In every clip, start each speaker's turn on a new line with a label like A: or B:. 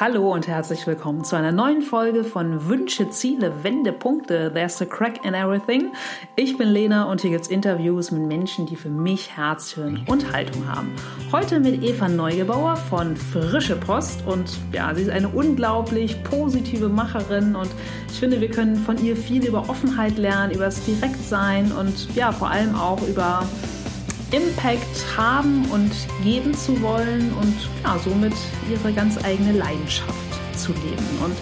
A: Hallo und herzlich willkommen zu einer neuen Folge von Wünsche, Ziele, Wendepunkte. There's a crack in everything. Ich bin Lena und hier gibt's Interviews mit Menschen, die für mich Herz, Hirn und Haltung haben. Heute mit Eva Neugebauer von Frische Post und ja, sie ist eine unglaublich positive Macherin und ich finde, wir können von ihr viel über Offenheit lernen, über das Direktsein und ja, vor allem auch über Impact haben und geben zu wollen und ja, somit ihre ganz eigene Leidenschaft zu leben. Und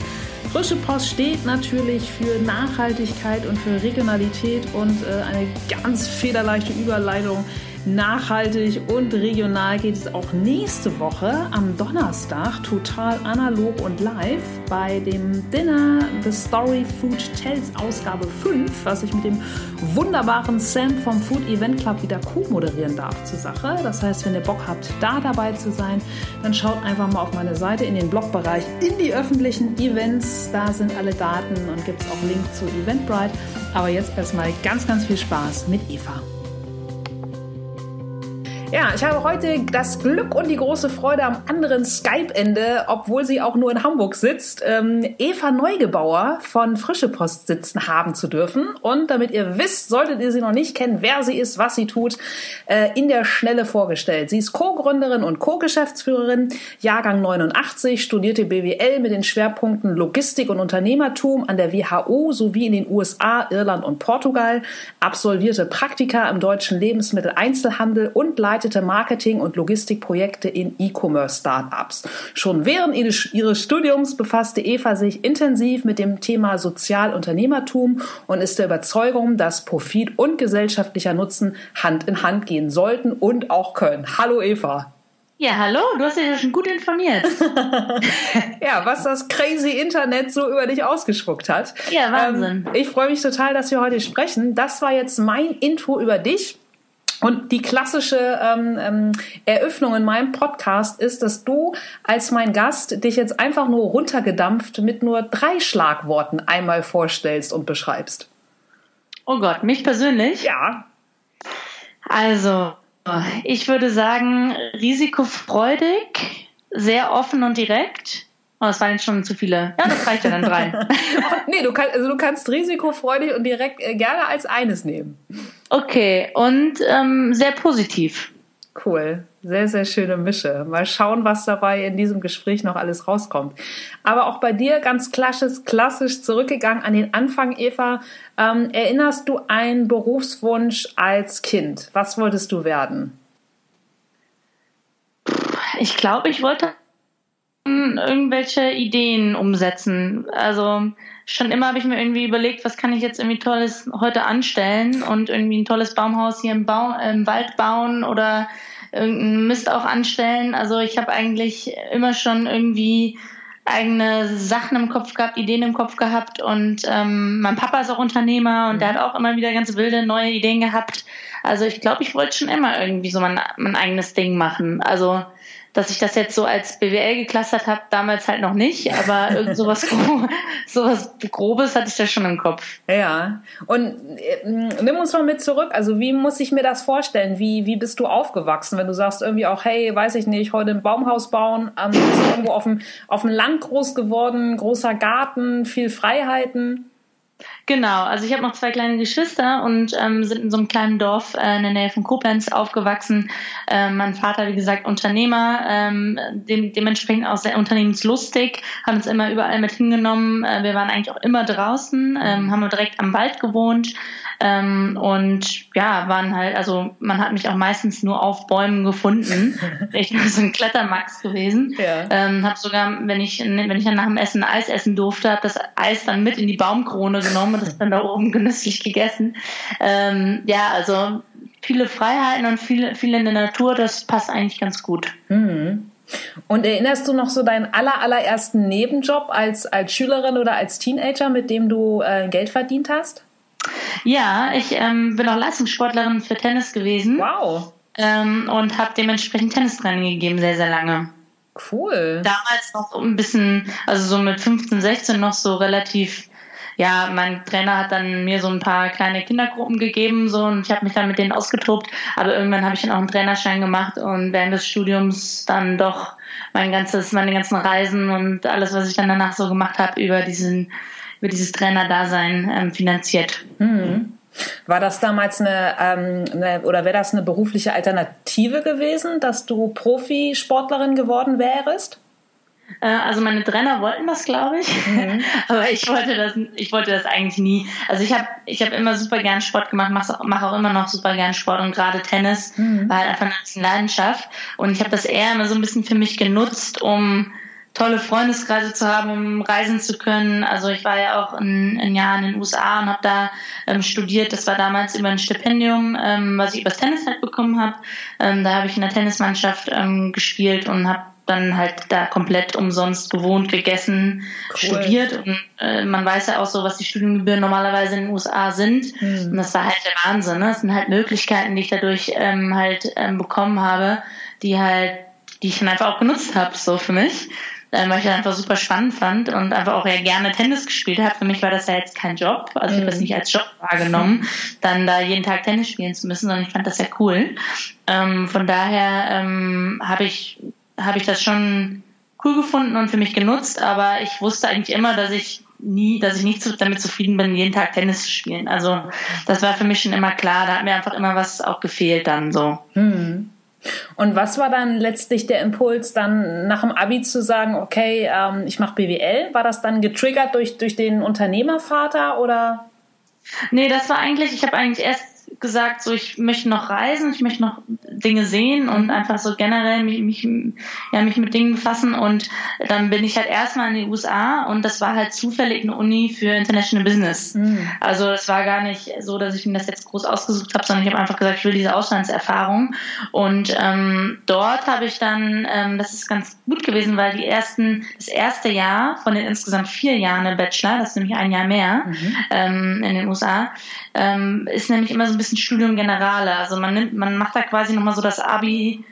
A: Frische Post steht natürlich für Nachhaltigkeit und für Regionalität und äh, eine ganz federleichte Überleitung nachhaltig und regional geht es auch nächste Woche am Donnerstag total analog und live bei dem Dinner The Story Food Tells Ausgabe 5, was ich mit dem wunderbaren Sam vom Food Event Club wieder co-moderieren darf zur Sache. Das heißt, wenn ihr Bock habt, da dabei zu sein, dann schaut einfach mal auf meine Seite in den Blogbereich in die öffentlichen Events. Da sind alle Daten und gibt es auch Link zu Eventbrite. Aber jetzt erstmal ganz, ganz viel Spaß mit Eva. Ja, ich habe heute das Glück und die große Freude am anderen Skype-Ende, obwohl sie auch nur in Hamburg sitzt, ähm, Eva Neugebauer von Frische Post sitzen haben zu dürfen. Und damit ihr wisst, solltet ihr sie noch nicht kennen, wer sie ist, was sie tut, äh, in der Schnelle vorgestellt. Sie ist Co-Gründerin und Co-Geschäftsführerin, Jahrgang 89, studierte BWL mit den Schwerpunkten Logistik und Unternehmertum an der WHO sowie in den USA, Irland und Portugal, absolvierte Praktika im deutschen Lebensmitteleinzelhandel und leitet leitete Marketing- und Logistikprojekte in E-Commerce-Startups. Schon während ihres Studiums befasste Eva sich intensiv mit dem Thema Sozialunternehmertum und ist der Überzeugung, dass Profit und gesellschaftlicher Nutzen Hand in Hand gehen sollten und auch können. Hallo Eva.
B: Ja, hallo, du hast dich ja schon gut informiert.
A: ja, was das crazy Internet so über dich ausgespuckt hat.
B: Ja, Wahnsinn.
A: Ähm, ich freue mich total, dass wir heute sprechen. Das war jetzt mein Intro über dich. Und die klassische ähm, ähm, Eröffnung in meinem Podcast ist, dass du als mein Gast dich jetzt einfach nur runtergedampft mit nur drei Schlagworten einmal vorstellst und beschreibst.
B: Oh Gott, mich persönlich?
A: Ja.
B: Also, ich würde sagen, risikofreudig, sehr offen und direkt. Oh, das waren schon zu viele. Ja, das reicht ja dann drei.
A: nee, du, kannst, also du kannst risikofreudig und direkt äh, gerne als eines nehmen.
B: Okay, und ähm, sehr positiv.
A: Cool, sehr, sehr schöne Mische. Mal schauen, was dabei in diesem Gespräch noch alles rauskommt. Aber auch bei dir ganz klassisch, klassisch zurückgegangen an den Anfang, Eva. Ähm, erinnerst du einen Berufswunsch als Kind? Was wolltest du werden?
B: Ich glaube, ich wollte irgendwelche Ideen umsetzen. Also schon immer habe ich mir irgendwie überlegt, was kann ich jetzt irgendwie Tolles heute anstellen und irgendwie ein tolles Baumhaus hier im, Bau, im Wald bauen oder irgendeinen Mist auch anstellen. Also ich habe eigentlich immer schon irgendwie eigene Sachen im Kopf gehabt, Ideen im Kopf gehabt und ähm, mein Papa ist auch Unternehmer und der hat auch immer wieder ganz wilde neue Ideen gehabt. Also ich glaube, ich wollte schon immer irgendwie so mein, mein eigenes Ding machen. Also dass ich das jetzt so als BWL geklustert habe, damals halt noch nicht, aber irgend sowas, sowas Grobes hatte ich da schon im Kopf.
A: Ja. Und äh, nimm uns mal mit zurück. Also wie muss ich mir das vorstellen? Wie, wie bist du aufgewachsen, wenn du sagst irgendwie auch, hey, weiß ich nicht, heute ein Baumhaus bauen, ähm, bist du irgendwo auf dem, auf dem Land groß geworden, großer Garten, viel Freiheiten?
B: Genau, also ich habe noch zwei kleine Geschwister und ähm, sind in so einem kleinen Dorf äh, in der Nähe von Koblenz aufgewachsen. Ähm, mein Vater, wie gesagt, Unternehmer, ähm, dem, dementsprechend auch sehr unternehmenslustig, hat uns immer überall mit hingenommen. Äh, wir waren eigentlich auch immer draußen, ähm, haben direkt am Wald gewohnt ähm, und ja, waren halt, also man hat mich auch meistens nur auf Bäumen gefunden. ich bin so ein Klettermax gewesen. Ja. Ähm, habe sogar, wenn ich, wenn ich dann nach dem Essen Eis essen durfte, habe das Eis dann mit in die Baumkrone genommen und das dann da oben genüsslich gegessen. Ähm, ja, also viele Freiheiten und viele, viele in der Natur, das passt eigentlich ganz gut.
A: Mhm. Und erinnerst du noch so deinen aller, allerersten Nebenjob als, als Schülerin oder als Teenager, mit dem du äh, Geld verdient hast?
B: Ja, ich ähm, bin auch Leistungssportlerin für Tennis gewesen.
A: Wow.
B: Ähm, und habe dementsprechend Tennistraining gegeben, sehr, sehr lange.
A: Cool.
B: Damals noch so ein bisschen, also so mit 15, 16 noch so relativ ja, mein Trainer hat dann mir so ein paar kleine Kindergruppen gegeben so und ich habe mich dann mit denen ausgetobt. Aber irgendwann habe ich dann auch einen Trainerschein gemacht und während des Studiums dann doch mein ganzes, meine ganzen Reisen und alles, was ich dann danach so gemacht habe, über diesen, über dieses Trainerdasein ähm, finanziert. Mhm.
A: War das damals eine, ähm, eine oder wäre das eine berufliche Alternative gewesen, dass du Profisportlerin geworden wärst?
B: Äh, also meine Trainer wollten das, glaube ich, mhm. aber ich wollte das, ich wollte das eigentlich nie. Also ich habe, ich habe immer super gern Sport gemacht, mache mach auch immer noch super gern Sport und gerade Tennis mhm. war halt einfach eine Leidenschaft und ich habe das eher immer so ein bisschen für mich genutzt, um tolle Freundeskreise zu haben, um reisen zu können. Also ich war ja auch ein, ein Jahr in den USA und habe da ähm, studiert. Das war damals über ein Stipendium, ähm, was ich übers Tennis halt bekommen habe. Ähm, da habe ich in der Tennismannschaft ähm, gespielt und habe dann halt da komplett umsonst gewohnt, gegessen, cool. studiert. Und äh, man weiß ja auch so, was die Studiengebühren normalerweise in den USA sind. Mhm. Und das war halt der Wahnsinn. Ne? Das sind halt Möglichkeiten, die ich dadurch ähm, halt ähm, bekommen habe, die halt, die ich dann einfach auch genutzt habe, so für mich. Weil ich das einfach super spannend fand und einfach auch ja gerne Tennis gespielt habe. Für mich war das ja jetzt kein Job, also ich habe das mhm. nicht als Job wahrgenommen, dann da jeden Tag Tennis spielen zu müssen, sondern ich fand das ja cool. Ähm, von daher ähm, habe ich habe ich das schon cool gefunden und für mich genutzt, aber ich wusste eigentlich immer, dass ich nie, dass ich nicht damit zufrieden bin, jeden Tag Tennis zu spielen. Also das war für mich schon immer klar, da hat mir einfach immer was auch gefehlt dann so. Hm.
A: Und was war dann letztlich der Impuls, dann nach dem Abi zu sagen, okay, ähm, ich mache BWL? War das dann getriggert durch, durch den Unternehmervater oder?
B: Nee, das war eigentlich, ich habe eigentlich erst gesagt, so ich möchte noch reisen, ich möchte noch Dinge sehen und mhm. einfach so generell mich, mich, ja, mich mit Dingen befassen. Und dann bin ich halt erstmal in die USA und das war halt zufällig eine Uni für International Business. Mhm. Also es war gar nicht so, dass ich mir das jetzt groß ausgesucht habe, sondern ich habe einfach gesagt, ich will diese Auslandserfahrung. Und ähm, dort habe ich dann, ähm, das ist ganz gut gewesen, weil die ersten, das erste Jahr von den insgesamt vier Jahren im Bachelor, das ist nämlich ein Jahr mehr mhm. ähm, in den USA, ähm, ist nämlich immer so ein bisschen Studium Generale. Also man nimmt, man macht da quasi nochmal so das Abi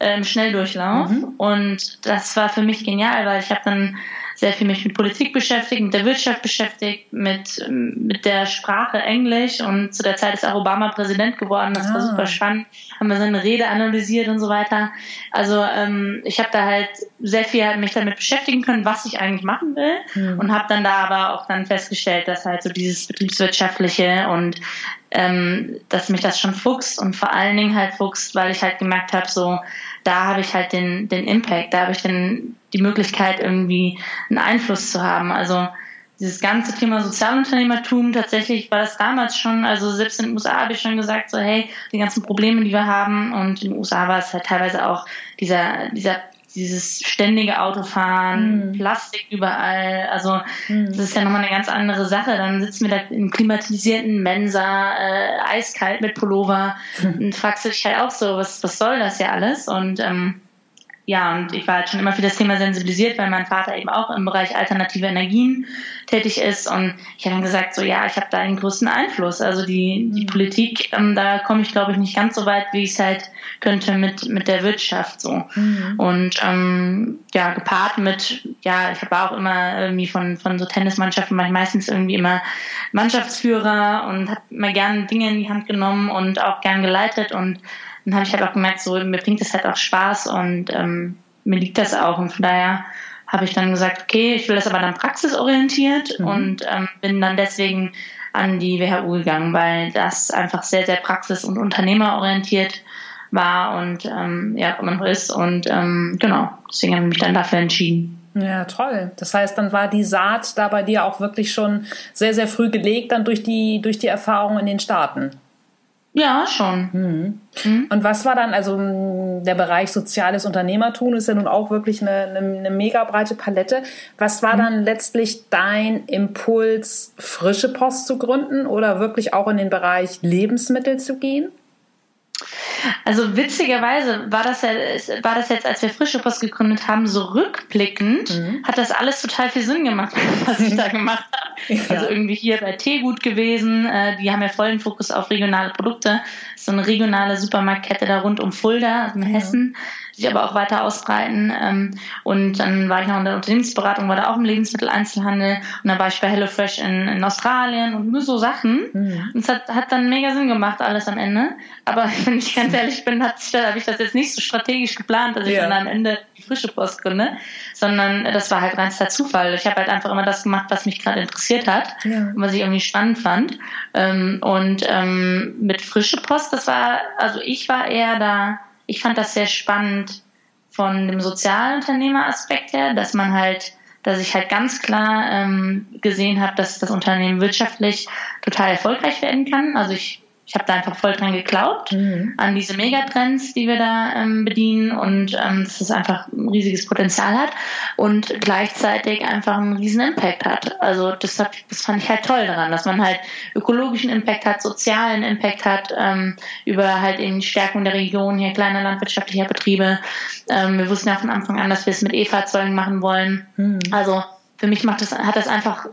B: ähm, Schnelldurchlauf. Mhm. Und das war für mich genial, weil ich habe dann sehr viel mich mit Politik beschäftigt, mit der Wirtschaft beschäftigt, mit, mit der Sprache Englisch und zu der Zeit ist auch Obama Präsident geworden. Das ah. war super spannend. Haben wir seine Rede analysiert und so weiter. Also ähm, ich habe da halt sehr viel halt mich damit beschäftigen können, was ich eigentlich machen will mhm. und habe dann da aber auch dann festgestellt, dass halt so dieses betriebswirtschaftliche und ähm, dass mich das schon fuchst und vor allen Dingen halt fuchst, weil ich halt gemerkt habe, so da habe ich halt den, den Impact, da habe ich den, die Möglichkeit, irgendwie einen Einfluss zu haben. Also dieses ganze Thema Sozialunternehmertum, tatsächlich war das damals schon, also selbst in den USA habe ich schon gesagt, so hey, die ganzen Probleme, die wir haben und in den USA war es halt teilweise auch dieser, dieser dieses ständige Autofahren, mm. Plastik überall, also mm. das ist ja nochmal eine ganz andere Sache. Dann sitzen wir da im klimatisierten Mensa, äh, eiskalt mit Pullover und fragst du dich halt auch so, was, was soll das ja alles? Und ähm, ja, und ich war halt schon immer für das Thema sensibilisiert, weil mein Vater eben auch im Bereich alternative Energien tätig ist. Und ich habe dann gesagt, so ja, ich habe da einen größten Einfluss. Also die, die mhm. Politik, ähm, da komme ich, glaube ich, nicht ganz so weit, wie ich es halt könnte mit, mit der Wirtschaft so. Mhm. Und ähm, ja, gepaart mit, ja, ich habe auch immer irgendwie von, von so Tennismannschaften, war ich meistens irgendwie immer Mannschaftsführer und habe immer gerne Dinge in die Hand genommen und auch gern geleitet und dann habe ich halt auch gemerkt, so mir bringt das halt auch Spaß und ähm, mir liegt das auch. Und von daher habe ich dann gesagt, okay, ich will das aber dann praxisorientiert mhm. und ähm, bin dann deswegen an die WHU gegangen, weil das einfach sehr, sehr praxis- und unternehmerorientiert war und ähm, ja, immer noch ist. Und ähm, genau, deswegen habe ich mich dann dafür entschieden.
A: Ja, toll. Das heißt, dann war die Saat da bei dir auch wirklich schon sehr, sehr früh gelegt, dann durch die, durch die Erfahrung in den Staaten.
B: Ja, schon. Mhm.
A: Mhm. Und was war dann, also der Bereich soziales Unternehmertum ist ja nun auch wirklich eine, eine, eine mega breite Palette. Was war mhm. dann letztlich dein Impuls, frische Post zu gründen oder wirklich auch in den Bereich Lebensmittel zu gehen?
B: Also witzigerweise war das, ja, war das jetzt, als wir Frische Post gegründet haben, so rückblickend, mhm. hat das alles total viel Sinn gemacht, was ich da gemacht habe. Ja. Also irgendwie hier bei Teegut gewesen, äh, die haben ja vollen Fokus auf regionale Produkte. So eine regionale Supermarktkette da rund um Fulda, also in Hessen. Sich aber auch weiter ausbreiten. Ähm, und dann war ich noch in der Unternehmensberatung, war da auch im Lebensmitteleinzelhandel und dann war ich bei HelloFresh in, in Australien und nur so Sachen. Mhm. Und es hat, hat dann mega Sinn gemacht, alles am Ende. Aber wenn ich ganz ehrlich bin, habe ich das jetzt nicht so strategisch geplant, dass ich ja. dann am Ende die frische Post gründe, sondern das war halt reinster Zufall. Ich habe halt einfach immer das gemacht, was mich gerade interessiert hat ja. und was ich irgendwie spannend fand. Ähm, und ähm, mit frische Post, das war, also ich war eher da, ich fand das sehr spannend von dem Sozialunternehmeraspekt her, dass man halt, dass ich halt ganz klar ähm, gesehen habe, dass das Unternehmen wirtschaftlich total erfolgreich werden kann. Also ich ich habe da einfach voll dran geglaubt, mhm. an diese Megatrends, die wir da ähm, bedienen und ähm, dass es einfach ein riesiges Potenzial hat und gleichzeitig einfach einen riesen Impact hat. Also das, hat, das fand ich halt toll daran, dass man halt ökologischen Impact hat, sozialen Impact hat, ähm, über halt eben die Stärkung der Region, hier kleiner landwirtschaftlicher Betriebe. Ähm, wir wussten ja von Anfang an, dass wir es mit E-Fahrzeugen machen wollen. Mhm. Also für mich macht das, hat das einfach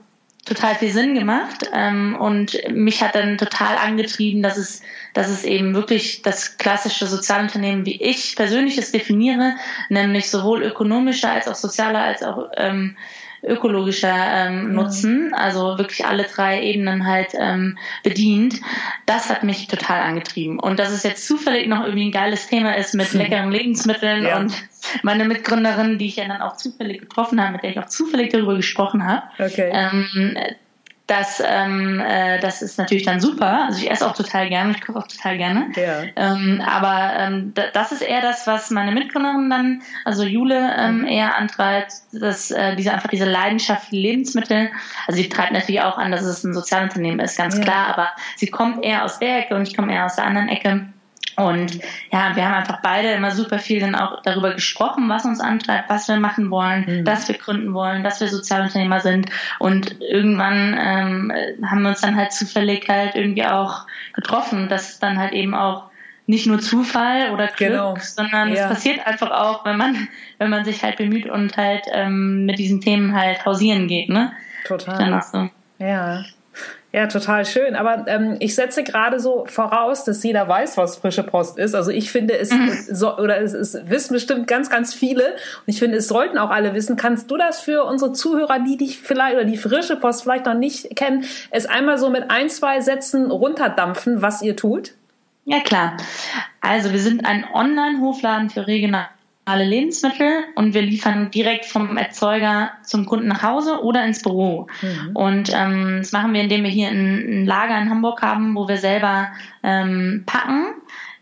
B: total viel Sinn gemacht ähm, und mich hat dann total angetrieben, dass es, dass es eben wirklich das klassische Sozialunternehmen, wie ich persönlich es definiere, nämlich sowohl ökonomischer als auch sozialer als auch ähm, ökologischer ähm, Nutzen, also wirklich alle drei Ebenen halt ähm, bedient, das hat mich total angetrieben. Und dass es jetzt zufällig noch irgendwie ein geiles Thema ist mit leckeren Lebensmitteln ja. und meine Mitgründerin, die ich ja dann auch zufällig getroffen habe, mit der ich auch zufällig darüber gesprochen habe, okay. ähm, das, ähm, äh, das ist natürlich dann super. Also ich esse auch total gerne, ich koche auch total gerne. Ja. Ähm, aber ähm, das ist eher das, was meine Mitgründerin dann, also Jule, ähm, mhm. eher antreibt, dass äh, diese einfach diese Leidenschaft für Lebensmittel. Also sie treibt natürlich auch an, dass es ein Sozialunternehmen ist, ganz ja. klar. Aber sie kommt eher aus der Ecke und ich komme eher aus der anderen Ecke. Und ja, wir haben einfach beide immer super viel dann auch darüber gesprochen, was uns antreibt, was wir machen wollen, mhm. dass wir gründen wollen, dass wir Sozialunternehmer sind. Und irgendwann ähm, haben wir uns dann halt zufällig halt irgendwie auch getroffen. Das ist dann halt eben auch nicht nur Zufall oder Glück, genau. sondern ja. es passiert einfach auch, wenn man, wenn man sich halt bemüht und halt ähm, mit diesen Themen halt hausieren geht, ne?
A: Total. So. Ja. Ja, total schön. Aber ähm, ich setze gerade so voraus, dass jeder weiß, was frische Post ist. Also ich finde es mhm. so, oder es, es wissen bestimmt ganz, ganz viele. Und ich finde, es sollten auch alle wissen. Kannst du das für unsere Zuhörer, die dich vielleicht oder die frische Post vielleicht noch nicht kennen, es einmal so mit ein, zwei Sätzen runterdampfen, was ihr tut?
B: Ja, klar. Also wir sind ein Online-Hofladen für regional alle Lebensmittel und wir liefern direkt vom Erzeuger zum Kunden nach Hause oder ins Büro. Mhm. Und ähm, das machen wir, indem wir hier ein, ein, Lager in Hamburg haben, wo wir selber ähm, packen.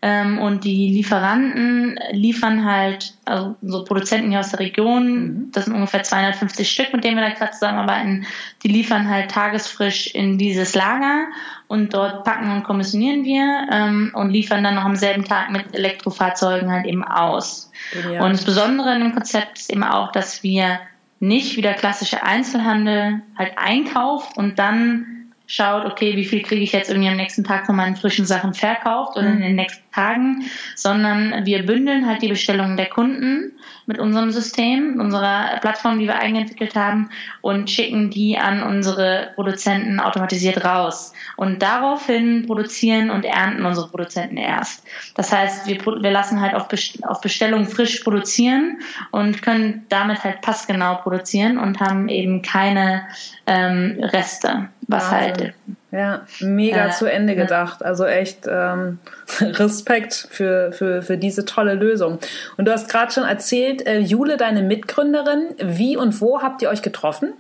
B: Ähm, und die Lieferanten liefern halt, also so Produzenten hier aus der Region, mhm. das sind ungefähr 250 Stück, mit denen wir da gerade zusammenarbeiten, die liefern halt tagesfrisch in dieses Lager und dort packen und kommissionieren wir ähm, und liefern dann noch am selben Tag mit Elektrofahrzeugen halt eben aus. Ja. Und das Besondere in dem Konzept ist eben auch, dass wir nicht wie der klassische Einzelhandel halt einkauft und dann schaut, okay, wie viel kriege ich jetzt irgendwie am nächsten Tag von meinen frischen Sachen verkauft oder in den nächsten Tagen, sondern wir bündeln halt die Bestellungen der Kunden mit unserem System, unserer Plattform, die wir eigenentwickelt haben und schicken die an unsere Produzenten automatisiert raus. Und daraufhin produzieren und ernten unsere Produzenten erst. Das heißt, wir, wir lassen halt auf, auf Bestellung frisch produzieren und können damit halt passgenau produzieren und haben eben keine ähm, Reste, was Wahnsinn. halt
A: ja, mega äh, zu Ende gedacht. Also echt ähm, Respekt für, für, für diese tolle Lösung. Und du hast gerade schon erzählt, äh, Jule, deine Mitgründerin, wie und wo habt ihr euch getroffen?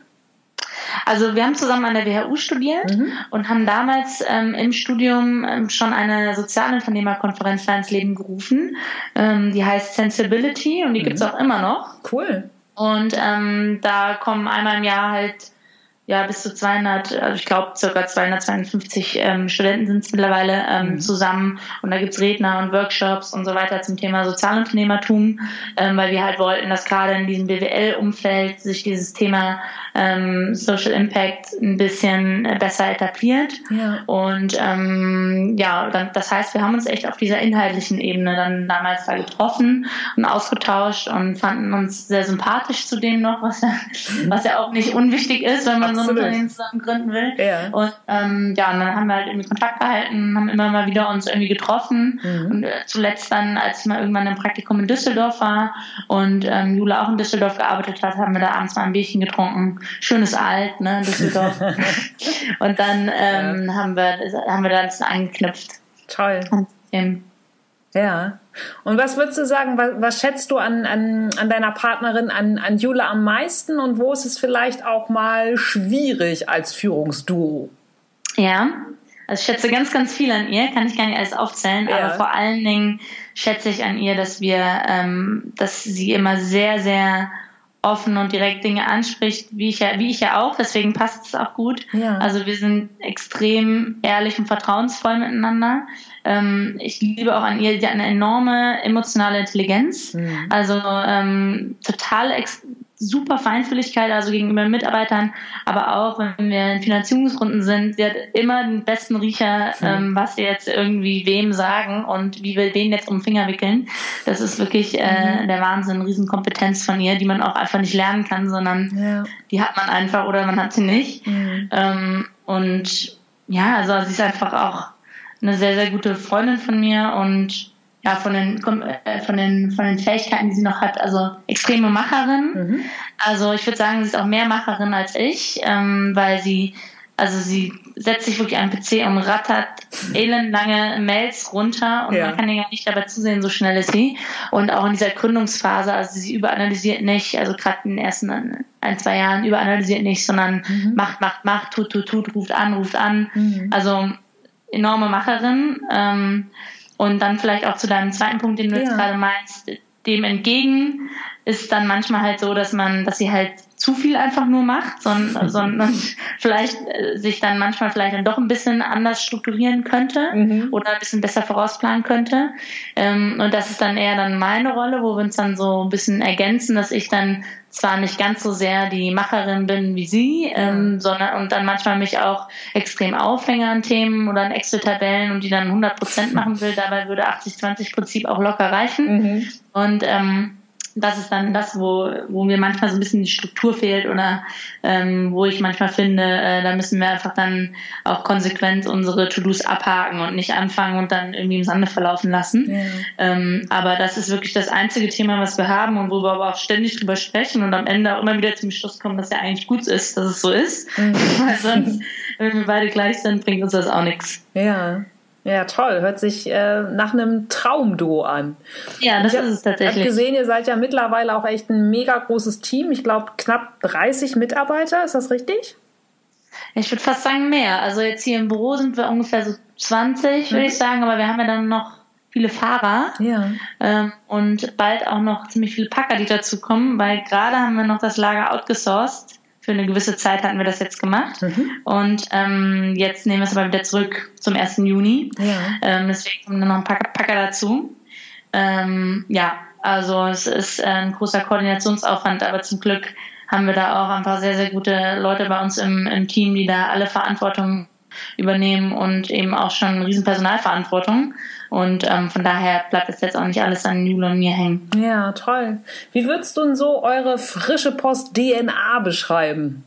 B: Also wir haben zusammen an der WHU studiert mhm. und haben damals ähm, im Studium ähm, schon eine Sozialunternehmerkonferenz da ins Leben gerufen. Ähm, die heißt Sensibility und die mhm. gibt's auch immer noch.
A: Cool.
B: Und ähm, da kommen einmal im Jahr halt ja bis zu 200, also ich glaube circa 252 ähm, Studenten sind es mittlerweile ähm, mhm. zusammen und da gibt's Redner und Workshops und so weiter zum Thema Sozialunternehmertum, ähm, weil wir halt wollten, dass gerade in diesem BWL-Umfeld sich dieses Thema ähm, Social Impact ein bisschen besser etabliert. Ja. Und ähm, ja, dann, das heißt, wir haben uns echt auf dieser inhaltlichen Ebene dann damals da getroffen und ausgetauscht und fanden uns sehr sympathisch zudem noch, was ja, mhm. was ja auch nicht unwichtig ist, wenn man so ein Unternehmen zusammen gründen will.
A: Ja.
B: Und ähm, ja, und dann haben wir halt irgendwie Kontakt gehalten, haben immer mal wieder uns irgendwie getroffen.
A: Mhm.
B: Und äh, zuletzt dann, als ich mal irgendwann im Praktikum in Düsseldorf war und ähm, Jula auch in Düsseldorf gearbeitet hat, haben wir da abends mal ein Bierchen getrunken. Schönes Alt, ne, Düsseldorf. und dann ähm, haben wir haben wir da ein bisschen angeknüpft.
A: Toll.
B: Und, ähm,
A: Ja. Und was würdest du sagen, was, was schätzt du an, an, an deiner Partnerin, an, an Jula am meisten und wo ist es vielleicht auch mal schwierig als Führungsduo?
B: Ja, also ich schätze ganz, ganz viel an ihr, kann ich gar nicht alles aufzählen,
A: Ja.
B: aber vor allen Dingen schätze ich an ihr, dass wir, ähm, dass sie immer sehr, sehr offen und direkt Dinge anspricht, wie ich ja, wie ich ja auch, deswegen passt es auch gut.
A: Ja.
B: Also wir sind extrem ehrlich und vertrauensvoll miteinander. Ähm, ich liebe auch an ihr, sie hat eine enorme emotionale Intelligenz,
A: Mhm.
B: also ähm, total super Feinfühligkeit, also gegenüber Mitarbeitern, aber auch wenn wir in Finanzierungsrunden sind, sie hat immer den besten Riecher, ähm, was wir jetzt irgendwie wem sagen und wie wir den jetzt um den Finger wickeln. Das ist wirklich äh, der Wahnsinn, Riesenkompetenz von ihr, die man auch einfach nicht lernen kann, sondern
A: Ja.
B: die hat man einfach oder man hat sie nicht.
A: Mhm.
B: Ähm, und ja, also sie ist einfach auch eine sehr, sehr gute Freundin von mir und ja, von den, äh, von den, von den Fähigkeiten, die sie noch hat, also extreme Macherin.
A: Mhm.
B: Also ich würde sagen, sie ist auch mehr Macherin als ich, ähm, weil sie, also sie setzt sich wirklich an den PC und rattert elendlange Mails runter und
A: Ja.
B: man kann ihr gar nicht dabei zusehen, so schnell ist sie. Und auch in dieser Gründungsphase, also sie überanalysiert nicht, also gerade in den ersten ein, zwei Jahren überanalysiert nicht, sondern macht, macht, macht, tut, tut, tut, ruft an, ruft an.
A: Mhm.
B: Also enorme Macherin. Ähm, und dann vielleicht auch zu deinem zweiten Punkt, den du jetzt
A: Ja.
B: gerade meinst, dem entgegen ist dann manchmal halt so, dass man, dass sie halt zu viel einfach nur macht, sondern, sondern vielleicht äh, sich dann manchmal vielleicht dann doch ein bisschen anders strukturieren könnte
A: Mhm.
B: oder ein bisschen besser vorausplanen könnte. Ähm, und das ist dann eher dann meine Rolle, wo wir uns dann so ein bisschen ergänzen, dass ich dann zwar nicht ganz so sehr die Macherin bin wie sie, ähm, sondern und dann manchmal mich auch extrem aufhänge an Themen oder an Excel-Tabellen und die dann 100 Prozent machen will. Dabei würde 80-20-Prinzip auch locker reichen.
A: Mhm.
B: Und ähm, das ist dann das, wo, wo mir manchmal so ein bisschen die Struktur fehlt oder ähm, wo ich manchmal finde, äh, da müssen wir einfach dann auch konsequent unsere To-Dos abhaken und nicht anfangen und dann irgendwie im Sande verlaufen lassen.
A: Ja.
B: Ähm, aber das ist wirklich das einzige Thema, was wir haben und wo wir aber auch ständig drüber sprechen und am Ende auch immer wieder zum Schluss kommen, dass ja eigentlich gut ist, dass es so ist.
A: Mhm.
B: Weil sonst, wenn wir beide gleich sind, bringt uns das auch nichts.
A: Ja. Ja, toll. Hört sich äh, nach einem Traumduo an.
B: Ja, das
A: ich
B: ist es
A: Ich habe
B: tatsächlich.
A: gesehen, ihr seid ja mittlerweile auch echt ein mega großes Team. Ich glaube, knapp 30 Mitarbeiter. Ist das richtig?
B: Ich würde fast sagen mehr. Also jetzt hier im Büro sind wir ungefähr so 20, würde
A: Mhm.
B: ich sagen, aber wir haben ja dann noch viele Fahrer
A: Ja.
B: ähm, und bald auch noch ziemlich viele Packer, die dazu kommen, weil gerade haben wir noch das Lager outgesourced. Für eine gewisse Zeit hatten wir das jetzt gemacht.
A: Mhm.
B: Und ähm, jetzt nehmen wir es aber wieder zurück zum 1. Juni.
A: Ja.
B: Ähm, deswegen kommen dann noch ein paar Packer dazu. Ähm, ja, also es ist ein großer Koordinationsaufwand, aber zum Glück haben wir da auch einfach sehr, sehr gute Leute bei uns im, im Team, die da alle Verantwortung übernehmen und eben auch schon eine riesen Personalverantwortung. Und ähm, von daher bleibt es jetzt auch nicht alles an Jule und mir hängen.
A: Ja, toll. Wie würdest du denn so eure frische Post DNA beschreiben?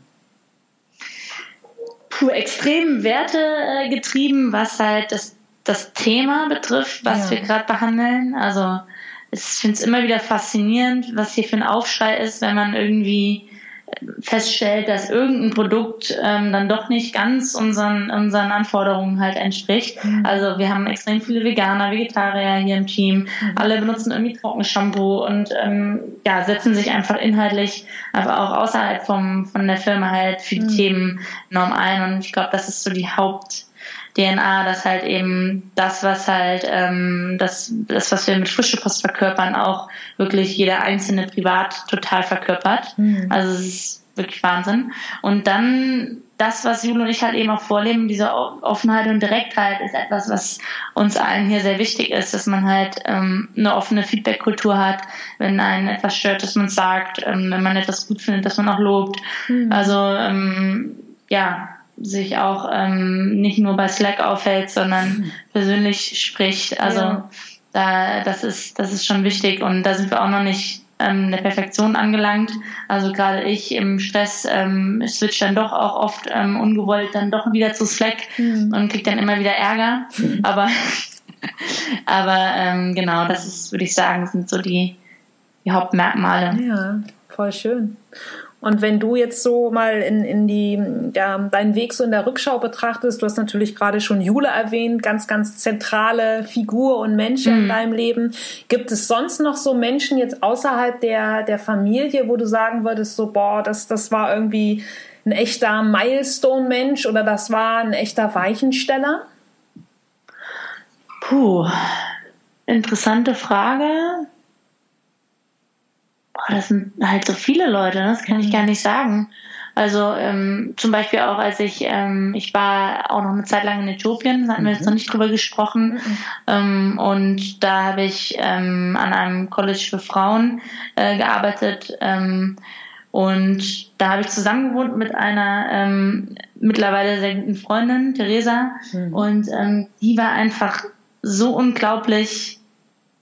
B: Puh, extrem wertegetrieben, äh, getrieben, was halt das, das Thema betrifft, was
A: Ja.
B: wir gerade behandeln. Also ich finde es immer wieder faszinierend, was hier für ein Aufschrei ist, wenn man irgendwie feststellt, dass irgendein Produkt ähm, dann doch nicht ganz unseren, unseren Anforderungen halt entspricht. Also wir haben extrem viele Veganer, Vegetarier hier im Team. Alle benutzen irgendwie Trockenshampoo und ähm, ja, setzen sich einfach inhaltlich einfach auch außerhalb vom, von der Firma halt für die Themen enorm ein. Und ich glaube, das ist so die Haupt- DNA, dass halt eben das, was halt ähm, das, das, was wir mit frische Post verkörpern, auch wirklich jeder einzelne privat total verkörpert. Also es ist wirklich Wahnsinn. Und dann das, was Jule und ich halt eben auch vorleben, diese Offenheit und Direktheit, ist etwas, was uns allen hier sehr wichtig ist, dass man halt ähm, eine offene Feedback-Kultur hat, wenn einen etwas stört, dass man sagt, ähm, wenn man etwas gut findet, dass man auch lobt. Also ähm, ja, sich auch ähm, nicht nur bei Slack aufhält, sondern persönlich spricht. Also
A: Ja.
B: da, das ist, das ist schon wichtig und da sind wir auch noch nicht ähm, der Perfektion angelangt. Also gerade ich im Stress ähm, switch dann doch auch oft ähm, ungewollt dann doch wieder zu Slack mhm. und krieg dann immer wieder Ärger. Mhm. Aber aber ähm, genau, das ist, würde ich sagen, sind so die, die Hauptmerkmale.
A: Ja, voll schön. Und wenn du jetzt so mal in, in die, ja, deinen Weg so in der Rückschau betrachtest, du hast natürlich gerade schon Jule erwähnt, ganz, ganz zentrale Figur und Mensch mhm. in deinem Leben. Gibt es sonst noch so Menschen jetzt außerhalb der, der Familie, wo du sagen würdest, so, boah, das, das war irgendwie ein echter Milestone-Mensch oder das war ein echter Weichensteller?
B: Puh, interessante Frage. Boah, das sind halt so viele Leute, ne? das kann ich gar nicht sagen. Also ähm, zum Beispiel auch, als ich, ähm, ich war auch noch eine Zeit lang in Äthiopien, da hatten wir jetzt noch nicht drüber gesprochen. Mhm. Ähm, und da habe ich ähm, an einem College für Frauen äh, gearbeitet. Ähm, und da habe ich zusammen gewohnt mit einer ähm, mittlerweile sehr guten Freundin, Theresa. Mhm. Und ähm, die war einfach so unglaublich,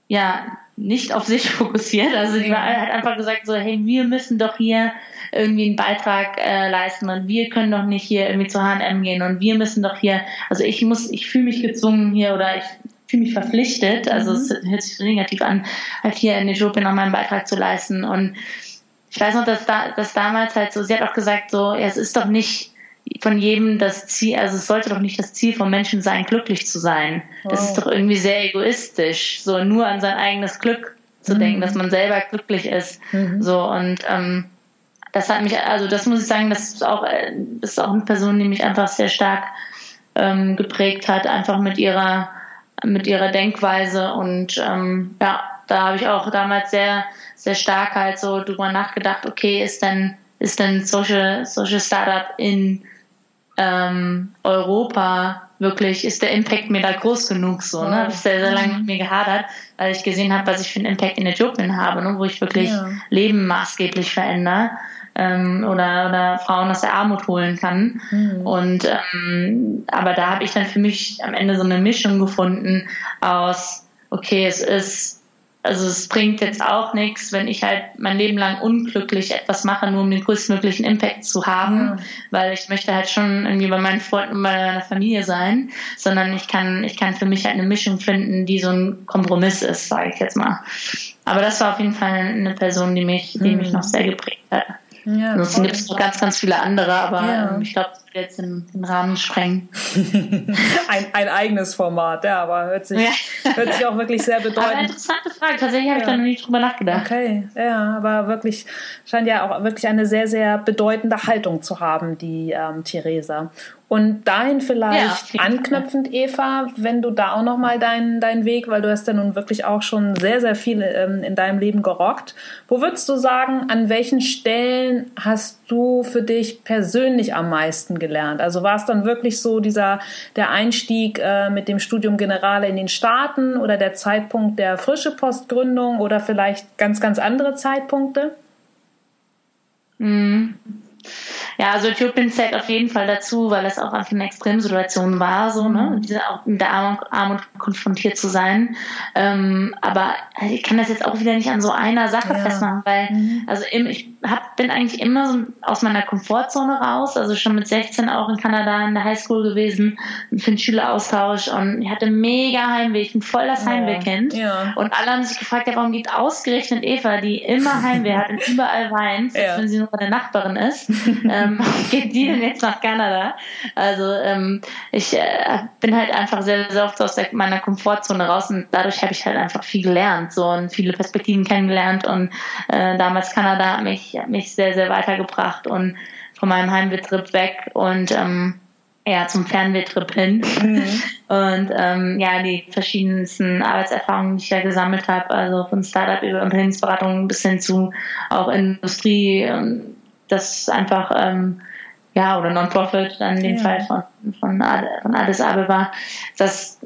B: ja, nicht auf sich fokussiert. Also die hat einfach gesagt so, hey, wir müssen doch hier irgendwie einen Beitrag äh, leisten und wir können doch nicht hier irgendwie zu H&M gehen und wir müssen doch hier, also ich muss, ich fühle mich gezwungen hier oder ich fühle mich verpflichtet, also mhm. es hört sich so negativ an, halt hier in Äthiopien noch meinen Beitrag zu leisten und ich weiß noch, dass da, dass damals halt so, sie hat auch gesagt so, ja, es ist doch nicht von jedem das Ziel, also es sollte doch nicht das Ziel von Menschen sein, glücklich zu sein. Wow. Das ist doch irgendwie sehr egoistisch, so nur an sein eigenes Glück zu mhm. denken, dass man selber glücklich ist. Mhm. So und ähm, das hat mich, also das muss ich sagen, das ist auch, das ist auch eine Person, die mich einfach sehr stark ähm, geprägt hat, einfach mit ihrer, mit ihrer Denkweise und ähm, ja, da habe ich auch damals sehr, sehr stark halt so drüber nachgedacht, okay, ist denn, ist denn Social, Social Startup in ähm, Europa wirklich, ist der Impact mir da groß genug so, ne? Ich habe sehr, sehr lange mit mir gehadert, weil ich gesehen habe, was ich für einen Impact in Äthiopien habe, ne? wo ich wirklich ja. Leben maßgeblich verändere ähm, oder, oder Frauen aus der Armut holen kann. Mhm. Und ähm, aber da habe ich dann für mich am Ende so eine Mischung gefunden aus, okay, es ist also es bringt jetzt auch nichts, wenn ich halt mein Leben lang unglücklich etwas mache, nur um den größtmöglichen Impact zu haben, ja. weil ich möchte halt schon irgendwie bei meinen Freunden und bei meiner Familie sein, sondern ich kann, ich kann für mich halt eine Mischung finden, die so ein Kompromiss ist, sage ich jetzt mal. Aber das war auf jeden Fall eine Person, die mich, die mich mhm. noch sehr geprägt hat. Ja, Ansonsten gibt es noch ganz, ganz viele andere, aber ja. ich glaube, jetzt den, den Rahmen sprengen.
A: ein, ein eigenes Format, ja, aber hört sich, ja. hört sich auch wirklich sehr bedeutend. Aber
B: interessante Frage, tatsächlich habe ich da noch nicht drüber nachgedacht.
A: Okay, ja, aber wirklich, scheint ja auch wirklich eine sehr, sehr bedeutende Haltung zu haben, die ähm, Theresa. Und dahin vielleicht ja, anknüpfend, Eva, wenn du da auch nochmal deinen, deinen Weg, weil du hast ja nun wirklich auch schon sehr, sehr viel ähm, in deinem Leben gerockt. Wo würdest du sagen, an welchen Stellen hast du für dich persönlich am meisten gelernt? Also war es dann wirklich so dieser, der Einstieg äh, mit dem Studium Generale in den Staaten oder der Zeitpunkt der frische Postgründung oder vielleicht ganz, ganz andere Zeitpunkte?
B: Mhm. Ja, also Äthiopien zählt auf jeden Fall dazu, weil es auch einfach eine Extremsituation war, so, ne, mhm. diese auch mit der Armut, Armut konfrontiert zu sein. Ähm, aber ich kann das jetzt auch wieder nicht an so einer Sache ja. festmachen, weil, mhm. also ich hab, bin eigentlich immer so aus meiner Komfortzone raus, also schon mit 16 auch in Kanada in der Highschool gewesen, für einen Schüleraustausch und ich hatte mega Heimweh, ich bin voll das Heimwehkind. Ja. Und alle haben sich gefragt, ja, warum geht ausgerechnet Eva, die immer Heimweh hat und überall weint, ja. wenn sie nur bei der Nachbarin ist. ähm, ähm, geht die denn jetzt nach Kanada? Also ähm, ich äh, bin halt einfach sehr, sehr oft aus der, meiner Komfortzone raus und dadurch habe ich halt einfach viel gelernt so und viele Perspektiven kennengelernt und äh, damals Kanada hat mich, hat mich sehr, sehr weitergebracht und von meinem Heimbetrieb weg und ähm, ja, zum Fernwehtrip hin. Mhm. Und ähm, ja, die verschiedensten Arbeitserfahrungen, die ich da gesammelt habe, also von Startup über Unternehmensberatung bis hin zu auch Industrie, ähm, das einfach, ähm, ja, oder Non-Profit, dann in dem ja. Fall von, von, von Addis Abeba, dass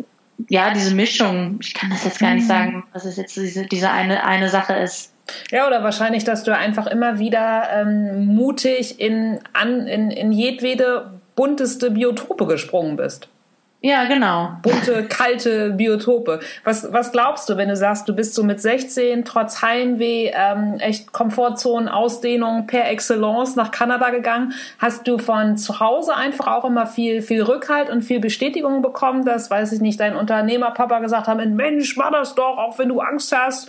B: ja, diese Mischung, ich kann das jetzt gar nicht mhm. sagen, was es jetzt diese, diese eine, eine Sache ist.
A: Ja, oder wahrscheinlich, dass du einfach immer wieder ähm, mutig in, an, in, in jedwede bunteste Biotope gesprungen bist.
B: Ja, genau.
A: Bunte, kalte Biotope. Was, was glaubst du, wenn du sagst, du bist so mit 16 trotz Heimweh, ähm, echt Komfortzonen, Ausdehnung per Excellence nach Kanada gegangen? Hast du von zu Hause einfach auch immer viel, viel Rückhalt und viel Bestätigung bekommen, dass, weiß ich nicht, dein Unternehmerpapa gesagt haben, Mensch, mach das doch, auch wenn du Angst hast,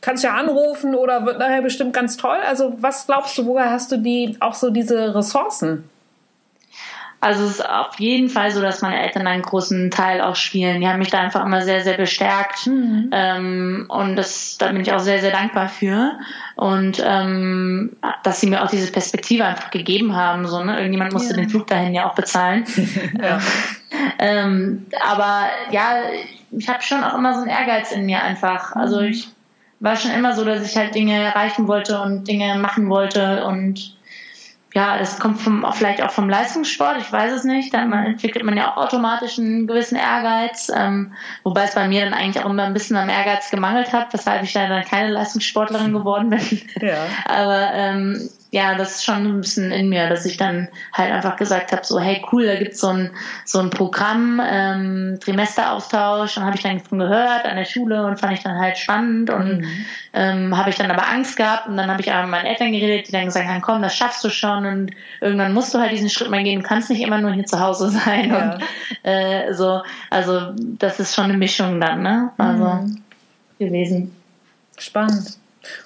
A: kannst ja anrufen oder wird nachher bestimmt ganz toll. Also was glaubst du, woher hast du die, auch so diese Ressourcen?
B: Also es ist auf jeden Fall so, dass meine Eltern einen großen Teil auch spielen. Die haben mich da einfach immer sehr, sehr bestärkt. Mhm. Ähm, und das, da bin ich auch sehr, sehr dankbar für. Und ähm, dass sie mir auch diese Perspektive einfach gegeben haben. So, ne? Irgendjemand musste ja. den Flug dahin ja auch bezahlen. ja. ähm, aber ja, ich habe schon auch immer so einen Ehrgeiz in mir einfach. Also mhm. ich war schon immer so, dass ich halt Dinge erreichen wollte und Dinge machen wollte und ja, das kommt vom, vielleicht auch vom Leistungssport, ich weiß es nicht. Da entwickelt man ja auch automatisch einen gewissen Ehrgeiz, ähm, wobei es bei mir dann eigentlich auch immer ein bisschen am Ehrgeiz gemangelt hat, weshalb ich dann keine Leistungssportlerin geworden bin. Ja. Aber ähm, ja, das ist schon ein bisschen in mir, dass ich dann halt einfach gesagt habe, so hey cool, da gibt's so ein so ein Programm, ähm, Trimesteraustausch, dann habe ich dann von gehört an der Schule und fand ich dann halt spannend und mhm. ähm, habe ich dann aber Angst gehabt und dann habe ich aber mit meinen Eltern geredet, die dann gesagt haben, komm, das schaffst du schon und irgendwann musst du halt diesen Schritt mal gehen, du kannst nicht immer nur hier zu Hause sein ja. und äh, so, also das ist schon eine Mischung dann, ne? Also mhm. gewesen.
A: Spannend.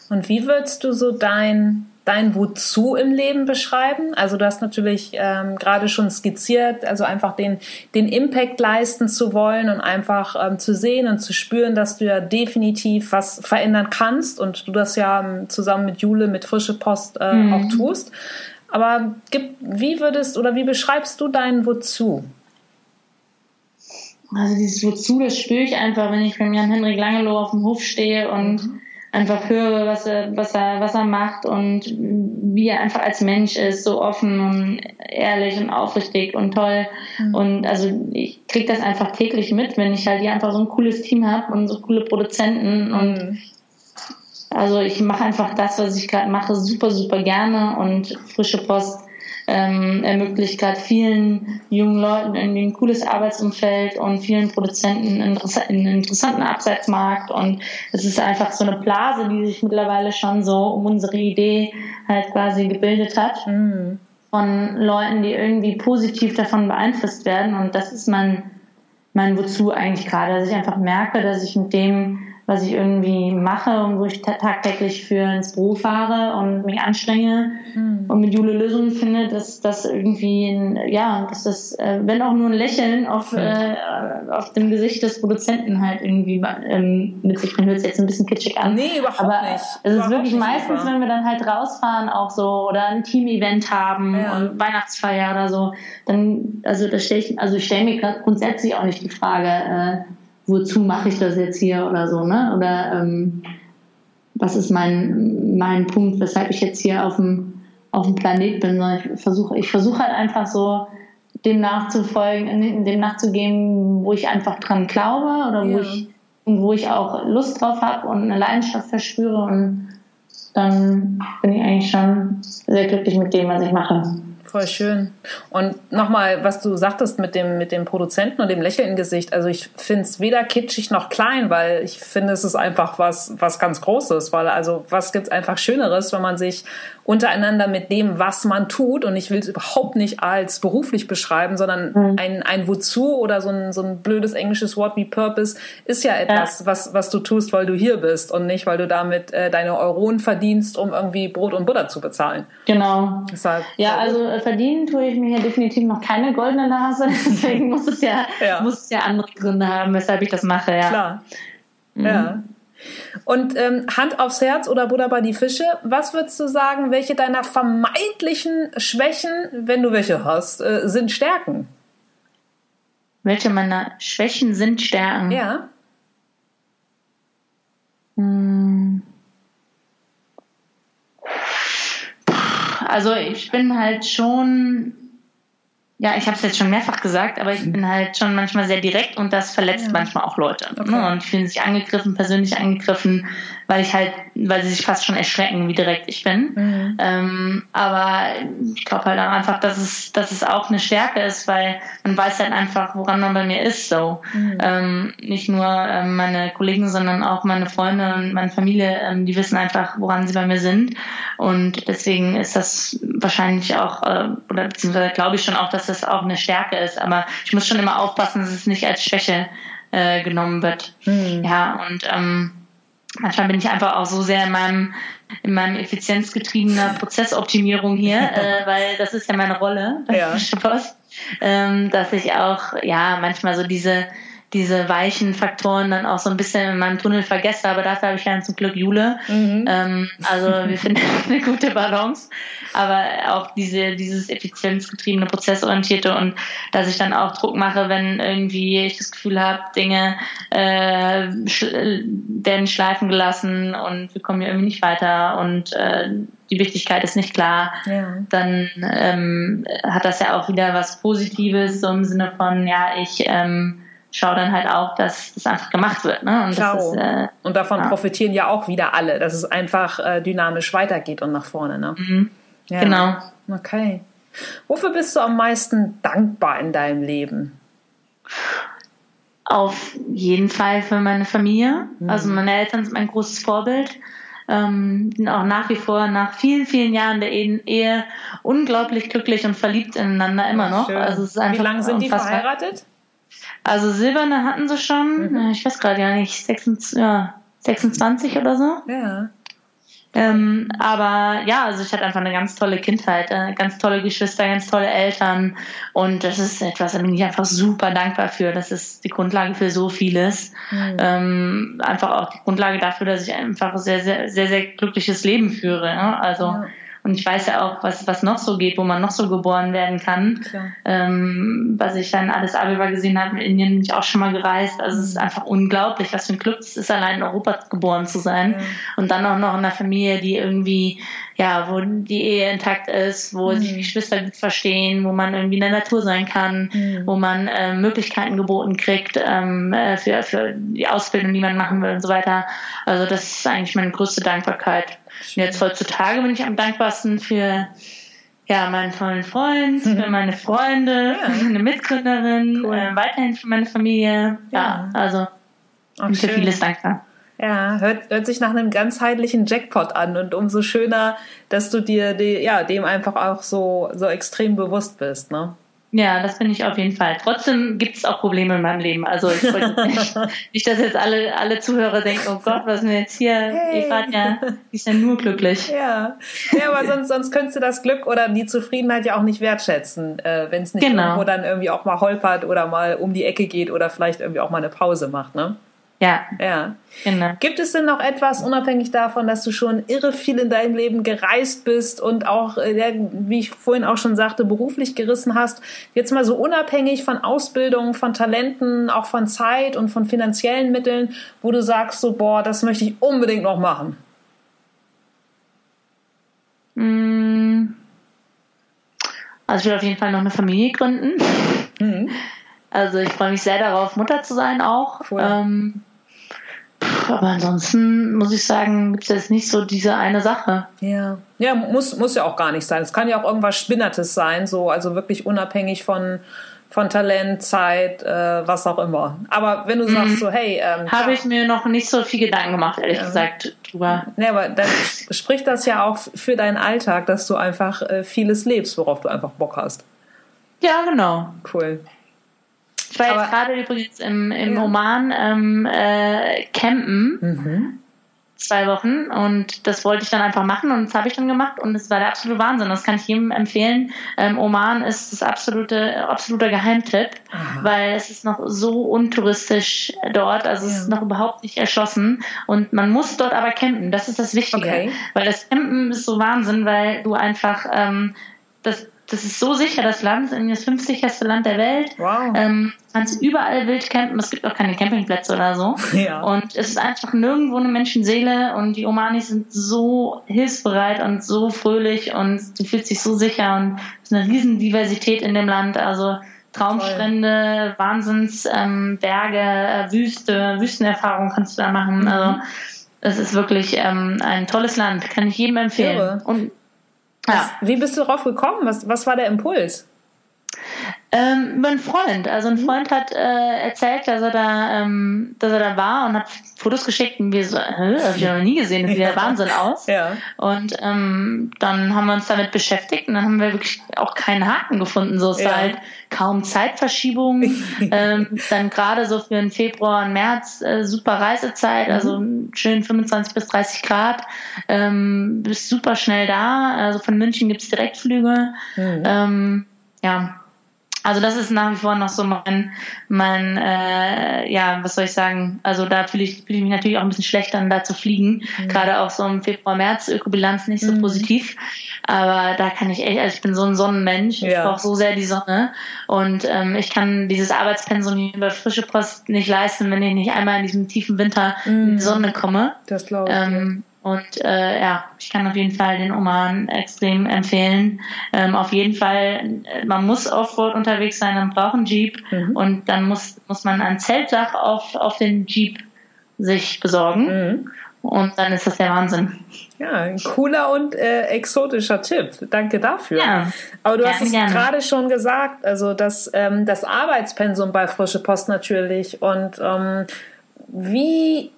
A: Und wie würdest du so dein dein Wozu im Leben beschreiben? Also du hast natürlich ähm, gerade schon skizziert, also einfach den, den Impact leisten zu wollen und einfach ähm, zu sehen und zu spüren, dass du ja definitiv was verändern kannst und du das ja ähm, zusammen mit Jule mit Frische Post äh, mhm. auch tust. Aber gib, wie würdest oder wie beschreibst du dein Wozu?
B: Also dieses Wozu, das spüre ich einfach, wenn ich beim Jan-Henrik Langeloh auf dem Hof stehe und mhm einfach höre, was er, was er, was er macht und wie er einfach als Mensch ist, so offen und ehrlich und aufrichtig und toll. Mhm. Und also ich krieg das einfach täglich mit, wenn ich halt hier einfach so ein cooles Team habe und so coole Produzenten und mhm. also ich mache einfach das, was ich gerade mache, super, super gerne und frische Post ähm, ermöglicht gerade vielen jungen Leuten irgendwie ein cooles Arbeitsumfeld und vielen Produzenten einen interessanten Absatzmarkt und es ist einfach so eine Blase, die sich mittlerweile schon so um unsere Idee halt quasi gebildet hat. Mhm. Von Leuten, die irgendwie positiv davon beeinflusst werden und das ist mein, mein Wozu eigentlich gerade, dass ich einfach merke, dass ich mit dem was ich irgendwie mache und wo ich tagtäglich für ins Büro fahre und mich anstrenge mhm. und mit Jule Lösungen finde, dass das irgendwie, ein, ja, dass das, äh, wenn auch nur ein Lächeln auf, äh, auf dem Gesicht des Produzenten halt irgendwie ähm, mit sich bringt, hört sich jetzt ein bisschen kitschig an.
A: Nee, überhaupt
B: Aber
A: nicht.
B: Es ist wirklich meistens, super. wenn wir dann halt rausfahren auch so oder ein Team-Event haben ja. und Weihnachtsfeier oder so, dann, also das stelle ich, also ich stelle mir grundsätzlich auch nicht die Frage, äh, wozu mache ich das jetzt hier oder so, ne? Oder ähm, was ist mein, mein Punkt, weshalb ich jetzt hier auf dem, auf dem Planet bin. Ich versuche ich versuche halt einfach so dem nachzufolgen, dem nachzugehen, wo ich einfach dran glaube oder wo ja. ich wo ich auch Lust drauf habe und eine Leidenschaft verspüre und dann bin ich eigentlich schon sehr glücklich mit dem, was ich mache.
A: Voll schön. Und nochmal, was du sagtest mit dem, mit dem Produzenten und dem Lächeln im Gesicht. Also ich finde es weder kitschig noch klein, weil ich finde, es ist einfach was, was ganz Großes. Weil also was gibt's einfach Schöneres, wenn man sich untereinander mit dem, was man tut, und ich will es überhaupt nicht als beruflich beschreiben, sondern mhm. ein, ein Wozu oder so ein, so ein blödes englisches Wort wie Purpose ist ja etwas, ja. Was, was du tust, weil du hier bist und nicht, weil du damit äh, deine Euronen verdienst, um irgendwie Brot und Butter zu bezahlen.
B: Genau. Deshalb, ja, also äh, verdienen tue ich mir hier definitiv noch keine goldene Nase, deswegen muss es ja, ja. muss es ja andere Gründe haben, weshalb ich das mache, ja.
A: Klar. Mhm. Ja. Und ähm, Hand aufs Herz oder Buddha bei die Fische, was würdest du sagen, welche deiner vermeintlichen Schwächen, wenn du welche hast, äh, sind Stärken?
B: Welche meiner Schwächen sind Stärken?
A: Ja.
B: Hm. Also ich bin halt schon ja, ich habe es jetzt schon mehrfach gesagt, aber ich bin halt schon manchmal sehr direkt und das verletzt ja. manchmal auch Leute. Okay. Ne? Und fühlen sich angegriffen, persönlich angegriffen, weil ich halt, weil sie sich fast schon erschrecken, wie direkt ich bin. Mhm. Ähm, aber ich glaube halt auch einfach, dass es, dass es auch eine Stärke ist, weil man weiß halt einfach, woran man bei mir ist. So mhm. ähm, nicht nur ähm, meine Kollegen, sondern auch meine Freunde und meine Familie, ähm, die wissen einfach, woran sie bei mir sind. Und deswegen ist das wahrscheinlich auch, äh, oder beziehungsweise glaube ich schon auch, dass das auch eine Stärke ist. Aber ich muss schon immer aufpassen, dass es nicht als Schwäche äh, genommen wird. Mhm. Ja, und ähm, manchmal bin ich einfach auch so sehr in meinem in meinem effizienzgetriebener Prozessoptimierung hier, äh, weil das ist ja meine Rolle bei ja. Post, ähm, dass ich auch ja manchmal so diese diese weichen Faktoren dann auch so ein bisschen in meinem Tunnel vergesse, aber dafür habe ich ja zum Glück Jule. Mhm. Ähm, also wir finden eine gute Balance, aber auch diese, dieses effizienzgetriebene, prozessorientierte und dass ich dann auch Druck mache, wenn irgendwie ich das Gefühl habe, Dinge äh, sch werden schleifen gelassen und wir kommen hier irgendwie nicht weiter und äh, die Wichtigkeit ist nicht klar, ja. dann ähm, hat das ja auch wieder was Positives, so im Sinne von, ja, ich ähm, schaue dann halt auch, dass das einfach gemacht wird. Ne?
A: Und, ist, äh, und davon ja. profitieren ja auch wieder alle, dass es einfach äh, dynamisch weitergeht und nach vorne. Ne? Mhm.
B: Ja. Genau.
A: Okay. Wofür bist du am meisten dankbar in deinem Leben?
B: Auf jeden Fall für meine Familie. Mhm. Also meine Eltern sind mein großes Vorbild. Ähm, auch nach wie vor nach vielen, vielen Jahren der Ehe unglaublich glücklich und verliebt ineinander immer noch.
A: Schön. Also es ist einfach Wie lange sind die verheiratet?
B: Also silberne hatten sie schon, mhm. ich weiß gerade ja nicht, 26, ja, 26 oder so.
A: Ja.
B: Ähm, aber ja, also ich hatte einfach eine ganz tolle Kindheit, äh, ganz tolle Geschwister, ganz tolle Eltern und das ist etwas, da bin ich einfach super dankbar für. Das ist die Grundlage für so vieles. Mhm. Ähm, einfach auch die Grundlage dafür, dass ich einfach sehr, sehr, sehr, sehr glückliches Leben führe. Ne? Also ja. Und ich weiß ja auch, was, was noch so geht, wo man noch so geboren werden kann. Ähm, was ich dann alles Abeba gesehen habe, in Indien bin ich auch schon mal gereist. Also es ist mhm. einfach unglaublich, was für ein Glück es ist, allein in Europa geboren zu sein. Ja. Und dann auch noch in einer Familie, die irgendwie, ja, wo die Ehe intakt ist, wo mhm. sich die Geschwister gut verstehen, wo man irgendwie in der Natur sein kann, mhm. wo man äh, Möglichkeiten geboten kriegt ähm, äh, für, für die Ausbildung, die man machen will und so weiter. Also das ist eigentlich meine größte Dankbarkeit. Jetzt heutzutage bin ich am dankbarsten für ja, meinen tollen Freund, für meine Freunde, ja. für meine Mitgründerin, cool. äh, weiterhin für meine Familie. Ja, ja also Ach, für vieles dankbar.
A: Ja, hört, hört sich nach einem ganzheitlichen Jackpot an und umso schöner, dass du dir die, ja, dem einfach auch so, so extrem bewusst bist, ne?
B: Ja, das finde ich auf jeden Fall. Trotzdem gibt es auch Probleme in meinem Leben. Also ich wollte nicht, nicht, dass jetzt alle, alle Zuhörer denken, oh Gott, was ist denn jetzt hier? Hey. Eva ja, die ist ja nur glücklich.
A: Ja, ja aber sonst, sonst könntest du das Glück oder die Zufriedenheit ja auch nicht wertschätzen, äh, wenn es nicht genau. irgendwo dann irgendwie auch mal holpert oder mal um die Ecke geht oder vielleicht irgendwie auch mal eine Pause macht, ne?
B: Ja.
A: Ja. Genau. Gibt es denn noch etwas, unabhängig davon, dass du schon irre viel in deinem Leben gereist bist und auch, äh, wie ich vorhin auch schon sagte, beruflich gerissen hast, jetzt mal so unabhängig von Ausbildung, von Talenten, auch von Zeit und von finanziellen Mitteln, wo du sagst, so, boah, das möchte ich unbedingt noch machen?
B: Mm. Also ich will auf jeden Fall noch eine Familie gründen. Mhm. Also ich freue mich sehr darauf, Mutter zu sein auch. Cool. Ähm, aber ansonsten muss ich sagen, gibt es jetzt nicht so diese eine Sache.
A: Ja. Ja, muss, muss ja auch gar nicht sein. Es kann ja auch irgendwas Spinnertes sein, so, also wirklich unabhängig von, von Talent, Zeit, äh, was auch immer. Aber wenn du mhm. sagst so, hey, ähm,
B: habe ich mir noch nicht so viel Gedanken gemacht, ehrlich ja. gesagt, drüber.
A: Nee, aber dann spricht das ja auch für deinen Alltag, dass du einfach äh, vieles lebst, worauf du einfach Bock hast.
B: Ja, genau.
A: Cool.
B: Ich war jetzt gerade übrigens im, im ja. Oman ähm, äh, campen. Mhm. Zwei Wochen und das wollte ich dann einfach machen und das habe ich dann gemacht und es war der absolute Wahnsinn. Das kann ich jedem empfehlen. Ähm, Oman ist das absolute, absoluter Geheimtipp, Aha. weil es ist noch so untouristisch dort, also ja. es ist noch überhaupt nicht erschlossen und man muss dort aber campen. Das ist das Wichtige, okay. weil das Campen ist so Wahnsinn, weil du einfach ähm, das das ist so sicher, das Land, ist das 50. Land der Welt. Wow. Ähm, kannst überall wild campen, es gibt auch keine Campingplätze oder so. Ja. Und es ist einfach nirgendwo eine Menschenseele und die Omanis sind so hilfsbereit und so fröhlich und du fühlst dich so sicher und es ist eine riesen Diversität in dem Land. Also Traumstrände, Wahnsinnsberge, ähm, äh, Wüste, Wüstenerfahrung kannst du da machen. Mhm. Also es ist wirklich ähm, ein tolles Land, kann ich jedem empfehlen. Irre. Und
A: ja. Wie bist du darauf gekommen? Was, was war der Impuls?
B: Ähm, über einen Freund. Also ein mhm. Freund hat äh, erzählt, dass er da, ähm, dass er da war und hat Fotos geschickt und wir so, hä, hab ich ja noch nie gesehen, das sieht ja Wahnsinn aus. Ja. Und ähm, dann haben wir uns damit beschäftigt und dann haben wir wirklich auch keinen Haken gefunden. So ist ja. halt kaum Zeitverschiebung. ähm, dann gerade so für den Februar und März äh, super Reisezeit, mhm. also schön 25 bis 30 Grad. Ähm, bist super schnell da. Also von München gibt's Direktflüge. Mhm. Ähm, ja, also das ist nach wie vor noch so mein, mein äh, ja, was soll ich sagen, also da fühle ich, fühl ich mich natürlich auch ein bisschen schlecht dann da zu fliegen, mhm. gerade auch so im Februar, März, Ökobilanz nicht so mhm. positiv, aber da kann ich echt, also ich bin so ein Sonnenmensch, ja. ich brauche so sehr die Sonne und ähm, ich kann dieses Arbeitspensum über frische Post nicht leisten, wenn ich nicht einmal in diesem tiefen Winter mhm. in die mhm. Sonne komme. Das glaube ich. Ähm, und äh, ja, ich kann auf jeden Fall den Oman extrem empfehlen. Ähm, auf jeden Fall, äh, man muss Offroad unterwegs sein, man braucht einen Jeep mhm. und dann muss, muss man ein Zeltdach auf, auf den Jeep sich besorgen. Mhm. Und dann ist das der Wahnsinn.
A: Ja, ein cooler und äh, exotischer Tipp. Danke dafür. Ja, Aber du hast es gerade schon gesagt, also das, ähm, das Arbeitspensum bei Frische Post natürlich. Und ähm, wie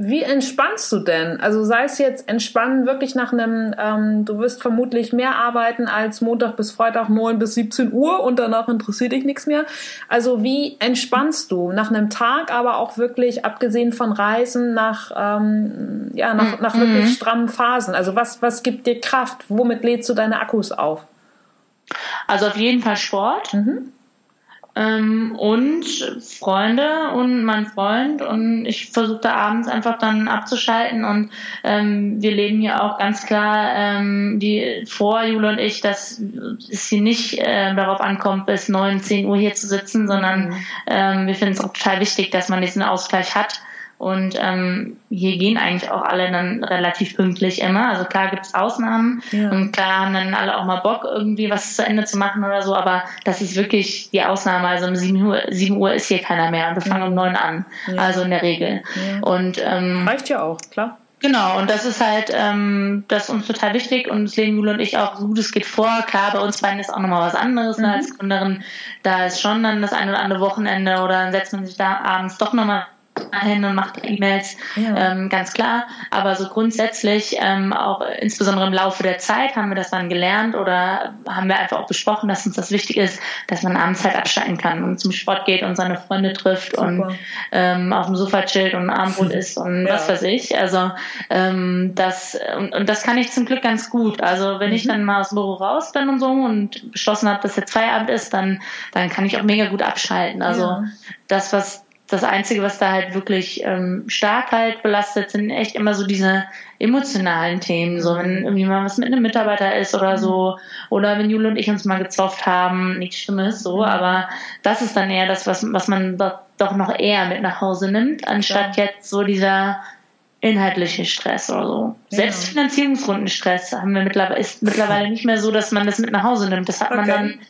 A: wie entspannst du denn? Also sei es jetzt entspannen wirklich nach einem, ähm, du wirst vermutlich mehr arbeiten als Montag bis Freitag 9 bis 17 Uhr und danach interessiert dich nichts mehr. Also wie entspannst du nach einem Tag, aber auch wirklich abgesehen von Reisen nach, ähm, ja, nach, nach wirklich mhm. strammen Phasen? Also was, was gibt dir Kraft? Womit lädst du deine Akkus auf?
B: Also auf jeden Fall Sport. Mhm ähm, und Freunde und mein Freund. Und ich versuche da abends einfach dann abzuschalten. Und ähm, wir leben hier auch ganz klar ähm, die vor Jule und ich, dass es hier nicht äh, darauf ankommt, bis neun, zehn Uhr hier zu sitzen, sondern mhm. ähm, wir finden es auch total wichtig, dass man diesen Ausgleich hat und ähm, hier gehen eigentlich auch alle dann relativ pünktlich immer. Also klar gibt's Ausnahmen ja. und klar haben dann alle auch mal Bock, irgendwie was zu Ende zu machen oder so, aber das ist wirklich die Ausnahme. Also um 7 Uhr, 7 Uhr ist hier keiner mehr und wir fangen ja. um 9 an. Ja. Also in der Regel. Und ähm,
A: reicht ja auch, klar.
B: Genau, und das ist halt, ähm, das ist uns total wichtig und das legen Jule und ich auch so gut es geht vor. Klar, bei uns beiden ist auch nochmal was anderes mhm. als Gründerin. Da ist schon dann das eine oder andere Wochenende oder dann setzt man sich da abends doch nochmal hin und macht E-Mails, ja. ähm, ganz klar. Aber so grundsätzlich, ähm, auch insbesondere im Laufe der Zeit, haben wir das dann gelernt oder haben wir einfach auch besprochen, dass uns das wichtig ist, dass man abends halt abschalten kann und zum Sport geht und seine Freunde trifft Super. und ähm, auf dem Sofa chillt und Abendbrot isst und ja. was weiß ich. Also ähm, das und, und das kann ich zum Glück ganz gut. Also wenn mhm. ich dann mal aus dem Büro raus bin und so und beschlossen habe, dass jetzt Feierabend ist, dann dann kann ich auch mega gut abschalten. Also ja. das, was das Einzige, was da halt wirklich ähm, stark halt belastet, sind echt immer so diese emotionalen Themen. So, wenn irgendwie mal was mit einem Mitarbeiter ist oder so, oder wenn Jule und ich uns mal gezofft haben, nichts Schlimmes, so, aber das ist dann eher das, was, was man doch, doch noch eher mit nach Hause nimmt, anstatt jetzt so dieser inhaltliche Stress oder so. Ja. Selbst Finanzierungsrundenstress haben wir mittlerweile, ist mittlerweile nicht mehr so, dass man das mit nach Hause nimmt. Das hat okay. man dann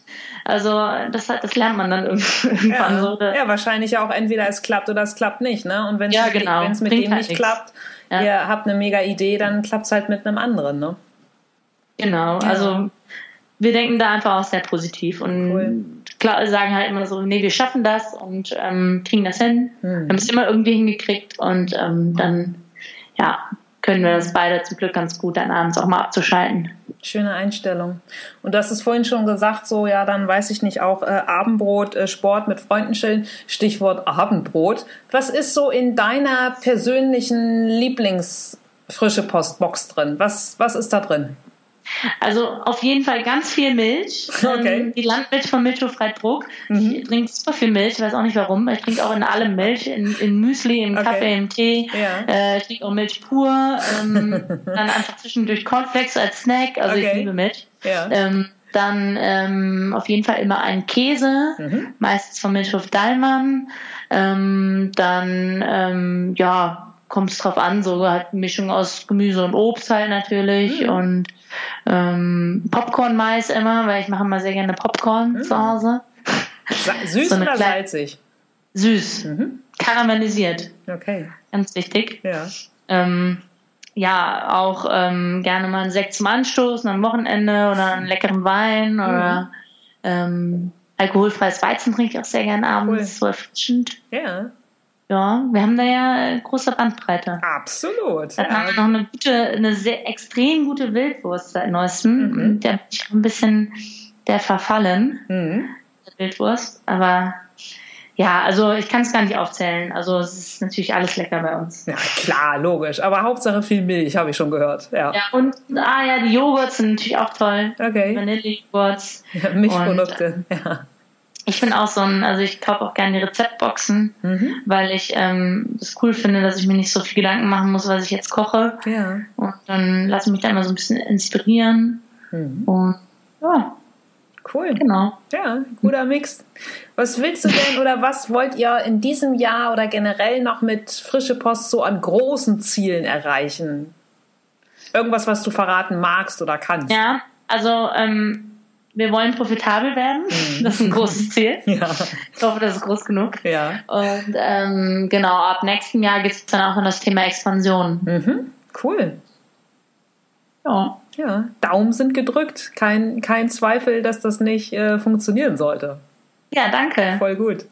B: also das, das lernt man dann irgendwann
A: ja.
B: so.
A: Ja, wahrscheinlich auch entweder es klappt oder es klappt nicht. Ne? Und wenn es ja, genau. mit dem halt nicht nichts. klappt, ja. ihr habt eine mega Idee, dann klappt es halt mit einem anderen. Ne?
B: Genau, also wir denken da einfach auch sehr positiv und cool. klar sagen halt immer so, nee, wir schaffen das und ähm, kriegen das hin. Hm. Wir haben es immer irgendwie hingekriegt und ähm, dann ja, können wir das beide zum Glück ganz gut, dann abends auch mal abzuschalten.
A: Schöne Einstellung. Und hast es vorhin schon gesagt, so ja, dann weiß ich nicht, auch äh, Abendbrot, äh, Sport mit Freunden chillen, Stichwort Abendbrot. Was ist so in deiner persönlichen Lieblingsfrische Postbox drin? Was, was ist da drin?
B: Also auf jeden Fall ganz viel Milch. Okay. Ähm, die Landmilch von Milchhofreitbruck. Mhm. Ich trinke super viel Milch, ich weiß auch nicht warum. Ich trinke auch in allem Milch, in, in Müsli, im okay. Kaffee, im Tee. Ja. Äh, ich trinke auch Milch pur. Ähm, dann einfach zwischendurch Cornflakes als Snack. Also okay. ich liebe Milch. Ja. Ähm, dann ähm, auf jeden Fall immer einen Käse, mhm. meistens vom Milchhof Dallmann. Ähm, dann, ähm, ja, kommt es drauf an, so halt Mischung aus Gemüse und Obst halt natürlich mhm. und ähm, Popcorn-Mais immer, weil ich mache immer sehr gerne Popcorn mhm. zu Hause.
A: Süß so oder salzig?
B: Süß. Mhm. Karamellisiert.
A: Okay.
B: Ganz wichtig.
A: Ja.
B: Ähm, ja, auch ähm, gerne mal einen Sekt zum Anstoßen am Wochenende oder einen leckeren Wein mhm. oder ähm, alkoholfreies Weizen trinke ich auch sehr gerne abends, cool. so erfrischend.
A: Ja.
B: Ja, wir haben da ja große Bandbreite.
A: Absolut.
B: Dann ja. haben wir noch eine gute, eine sehr extrem gute Wildwurst seit neuestem. Mhm. Der ist ein bisschen der verfallen, mhm. der Wildwurst. Aber ja, also ich kann es gar nicht aufzählen. Also es ist natürlich alles lecker bei uns.
A: Ja, klar, logisch. Aber Hauptsache viel Milch, habe ich schon gehört. Ja.
B: ja, und ah ja, die Joghurts sind natürlich auch toll.
A: Okay.
B: Vanillejoghurts.
A: Ja, Milchprodukte, und, ja.
B: Ich bin auch so ein, also ich kaufe auch gerne die Rezeptboxen, mhm. weil ich ähm, das cool finde, dass ich mir nicht so viel Gedanken machen muss, was ich jetzt koche.
A: Ja.
B: Und dann lasse ich mich da immer so ein bisschen inspirieren. Mhm. Und ja.
A: Cool.
B: Genau.
A: Ja, guter Mix. Was willst du denn oder was wollt ihr in diesem Jahr oder generell noch mit Frische Post so an großen Zielen erreichen? Irgendwas, was du verraten magst oder kannst?
B: Ja, also ähm, wir wollen profitabel werden. Mhm. Das ist ein großes Ziel.
A: Ja.
B: Ich hoffe, das ist groß genug.
A: Ja.
B: Und ähm, genau, ab nächstem Jahr geht es dann auch um das Thema Expansion.
A: Mhm. Cool.
B: Ja.
A: Ja, Daumen sind gedrückt. Kein, kein Zweifel, dass das nicht äh, funktionieren sollte.
B: Ja, danke.
A: Voll gut.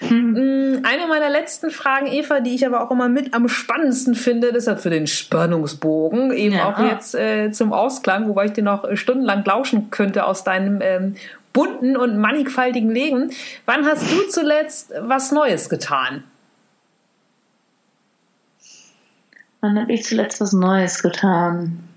A: Hm. Eine meiner letzten Fragen, Eva, die ich aber auch immer mit am spannendsten finde, deshalb für den Spannungsbogen, eben ja. auch jetzt äh, zum Ausklang, wobei ich dir noch stundenlang lauschen könnte aus deinem ähm, bunten und mannigfaltigen Leben. Wann hast du zuletzt was Neues getan?
B: Wann habe ich zuletzt was Neues getan?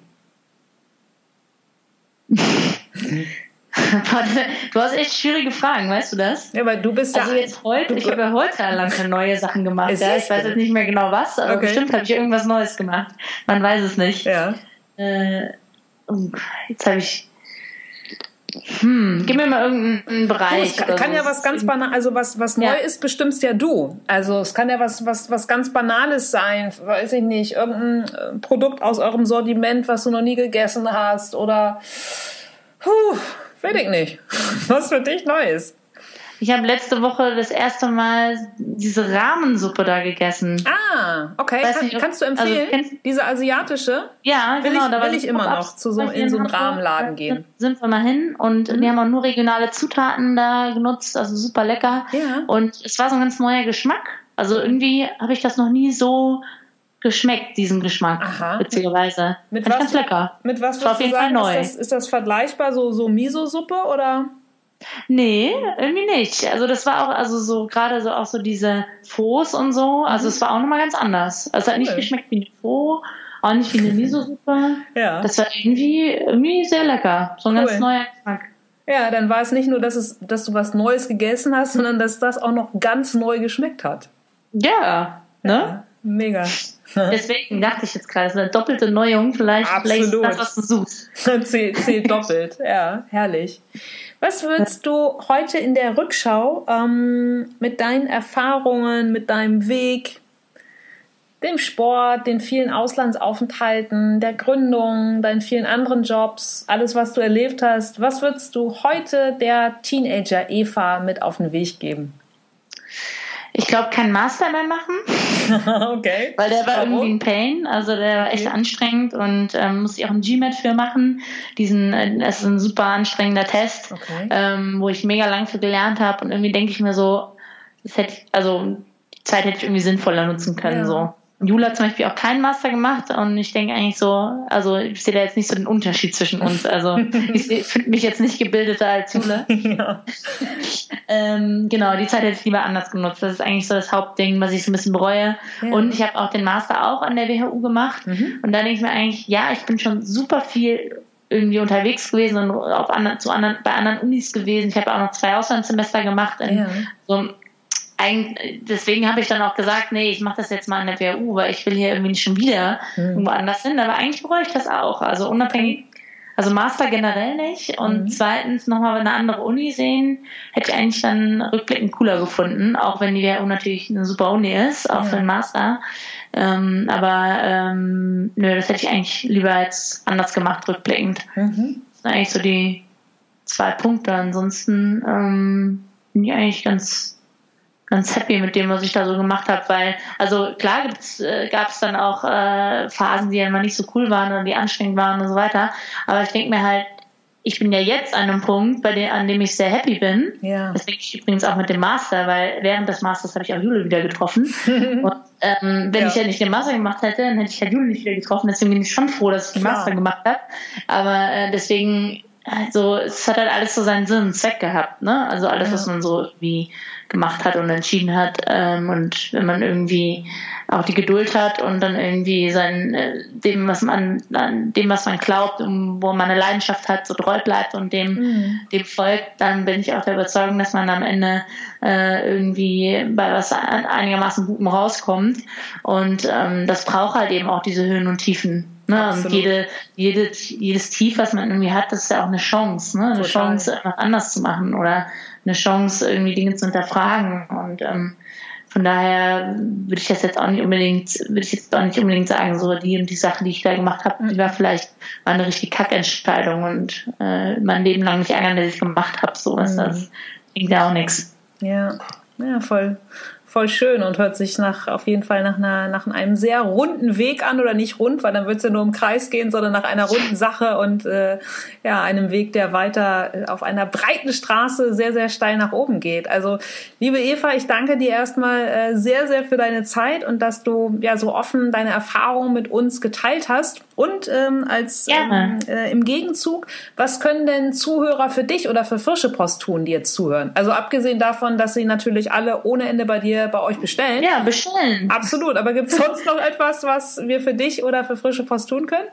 B: du hast echt schwierige Fragen, weißt du das?
A: Ja, weil du bist
B: also ja. jetzt heute, ich habe ja heute lange neue Sachen gemacht. Ja. Ich weiß jetzt nicht mehr genau was, aber okay. bestimmt habe ich irgendwas Neues gemacht. Man weiß es nicht.
A: Ja.
B: Äh, oh, jetzt habe ich. Hm, gib mir mal irgendeinen Bereich.
A: Es kann, kann ja was ganz banal, also was, was ja. neu ist, bestimmst ja du. Also es kann ja was, was, was ganz Banales sein, weiß ich nicht, irgendein äh, Produkt aus eurem Sortiment, was du noch nie gegessen hast oder Puh, weiß ich nicht. Was für dich Neues?
B: Ich habe letzte Woche das erste Mal diese Rahmensuppe da gegessen.
A: Ah, okay. Kann, nicht, kannst du also empfehlen? Also, diese asiatische?
B: Ja,
A: will
B: genau.
A: Ich, da will ich immer noch zu so, in so einen Rahmenladen gehen.
B: Sind wir mal hin und mhm. die haben auch nur regionale Zutaten da genutzt, also super lecker.
A: Ja.
B: Und es war so ein ganz neuer Geschmack. Also irgendwie habe ich das noch nie so geschmeckt, diesen Geschmack, Aha. witzigerweise.
A: Mit was,
B: ganz lecker.
A: Mit was war auf jeden sagen, Fall neu. Ist das, ist das vergleichbar, so, so Miso-Suppe oder?
B: Nee, irgendwie nicht. Also das war auch, also so gerade so auch so diese Fos und so, also mhm. es war auch nochmal ganz anders. Also es hat nicht geschmeckt wie eine Faux, auch nicht wie eine Miso-Suppe.
A: ja.
B: Das war irgendwie, irgendwie sehr lecker. So ein cool. ganz neuer Geschmack.
A: Ja, dann war es nicht nur, dass, es, dass du was Neues gegessen hast, sondern dass das auch noch ganz neu geschmeckt hat.
B: Ja, ne? Ja,
A: mega.
B: Deswegen dachte ich jetzt gerade, es ist eine doppelte Neuung, vielleicht, vielleicht ist das, was du suchst.
A: zählt, zählt doppelt, ja, herrlich. Was würdest du heute in der Rückschau ähm, mit deinen Erfahrungen, mit deinem Weg, dem Sport, den vielen Auslandsaufenthalten, der Gründung, deinen vielen anderen Jobs, alles, was du erlebt hast, was würdest du heute der Teenager Eva mit auf den Weg geben?
B: Ich glaube, kein Master mehr machen.
A: okay.
B: Weil der war Warum? irgendwie ein Pain. Also der war echt okay. anstrengend und ähm, musste ich auch ein GMAT für machen. Diesen, äh, das ist ein super anstrengender Test,
A: okay.
B: ähm, wo ich mega lang für gelernt habe. Und irgendwie denke ich mir so, das hätte ich, also die Zeit hätte ich irgendwie sinnvoller nutzen können. Ja. So. Jula zum Beispiel auch keinen Master gemacht und ich denke eigentlich so, also ich sehe da jetzt nicht so den Unterschied zwischen uns. Also ich finde mich jetzt nicht gebildeter als Jule.
A: ja.
B: ähm, genau, die Zeit hätte ich lieber anders genutzt. Das ist eigentlich so das Hauptding, was ich so ein bisschen bereue. Ja. Und ich habe auch den Master auch an der WHU gemacht. Mhm. Und da denke ich mir eigentlich, ja, ich bin schon super viel irgendwie unterwegs gewesen und auf anderen, zu anderen, bei anderen Unis gewesen. Ich habe auch noch zwei Auslandssemester gemacht in
A: ja.
B: so deswegen habe ich dann auch gesagt, nee, ich mache das jetzt mal an der WHU, weil ich will hier irgendwie nicht schon wieder mhm. irgendwo anders hin. Aber eigentlich bereue ich das auch. Also unabhängig, Also Master generell nicht. Und mhm. zweitens nochmal eine andere Uni sehen, hätte ich eigentlich dann rückblickend cooler gefunden, auch wenn die WHU natürlich eine super Uni ist, auch ja. für den Master. Ähm, aber ähm, nö, das hätte ich eigentlich lieber als anders gemacht, rückblickend. Mhm. Das sind eigentlich so die zwei Punkte. Ansonsten ähm, bin ich eigentlich ganz ganz happy mit dem, was ich da so gemacht habe, weil, also klar äh, gab es dann auch äh, Phasen, die ja immer nicht so cool waren oder die anstrengend waren und so weiter. Aber ich denke mir halt, ich bin ja jetzt an einem Punkt, bei dem, an dem ich sehr happy bin. Ja. Ich übrigens auch mit dem Master, weil während des Masters habe ich auch Jule wieder getroffen. und ähm, wenn ja. ich ja nicht den Master gemacht hätte, dann hätte ich ja Jule nicht wieder getroffen. Deswegen bin ich schon froh, dass ich den Master gemacht habe. Aber äh, deswegen, also es hat halt alles so seinen Sinn und Zweck gehabt, ne? Also alles, ja. was man so wie gemacht hat und entschieden hat. Ähm, und wenn man irgendwie auch die Geduld hat und dann irgendwie sein äh, dem, was man dem, was man glaubt und wo man eine Leidenschaft hat, so treu bleibt und dem, mhm. dem folgt, dann bin ich auch der Überzeugung, dass man am Ende äh, irgendwie bei was einigermaßen Gutem rauskommt. Und ähm, das braucht halt eben auch diese Höhen und Tiefen. Ne? Und jede, jede, jedes Tief, was man irgendwie hat, das ist ja auch eine Chance, ne? Eine Total. Chance, etwas anders zu machen oder eine Chance, irgendwie Dinge zu hinterfragen. Und ähm, von daher würde ich das jetzt auch nicht unbedingt, würde ich jetzt auch nicht unbedingt sagen, so die und die Sache, die ich da gemacht habe, die war vielleicht mal eine richtige Kackentscheidung und äh, mein Leben lang nicht ärgern, dass ich gemacht habe. So ist mhm. das bringt ja auch nichts.
A: Ja, ja, voll voll schön und hört sich nach auf jeden Fall nach, einer, nach einem sehr runden Weg an oder nicht rund, weil dann wird es ja nur im Kreis gehen, sondern nach einer runden Sache und äh, ja, einem Weg, der weiter äh, auf einer breiten Straße sehr, sehr steil nach oben geht. Also, liebe Eva, ich danke dir erstmal äh, sehr, sehr für deine Zeit und dass du ja so offen deine Erfahrungen mit uns geteilt hast. Und ähm, als ähm, äh, im Gegenzug, was können denn Zuhörer für dich oder für Frische Post tun, die jetzt zuhören? Also abgesehen davon, dass sie natürlich alle ohne Ende bei dir bei euch bestellen.
B: Ja, bestellen.
A: Absolut. Aber gibt es sonst noch etwas, was wir für dich oder für Frische Post tun können?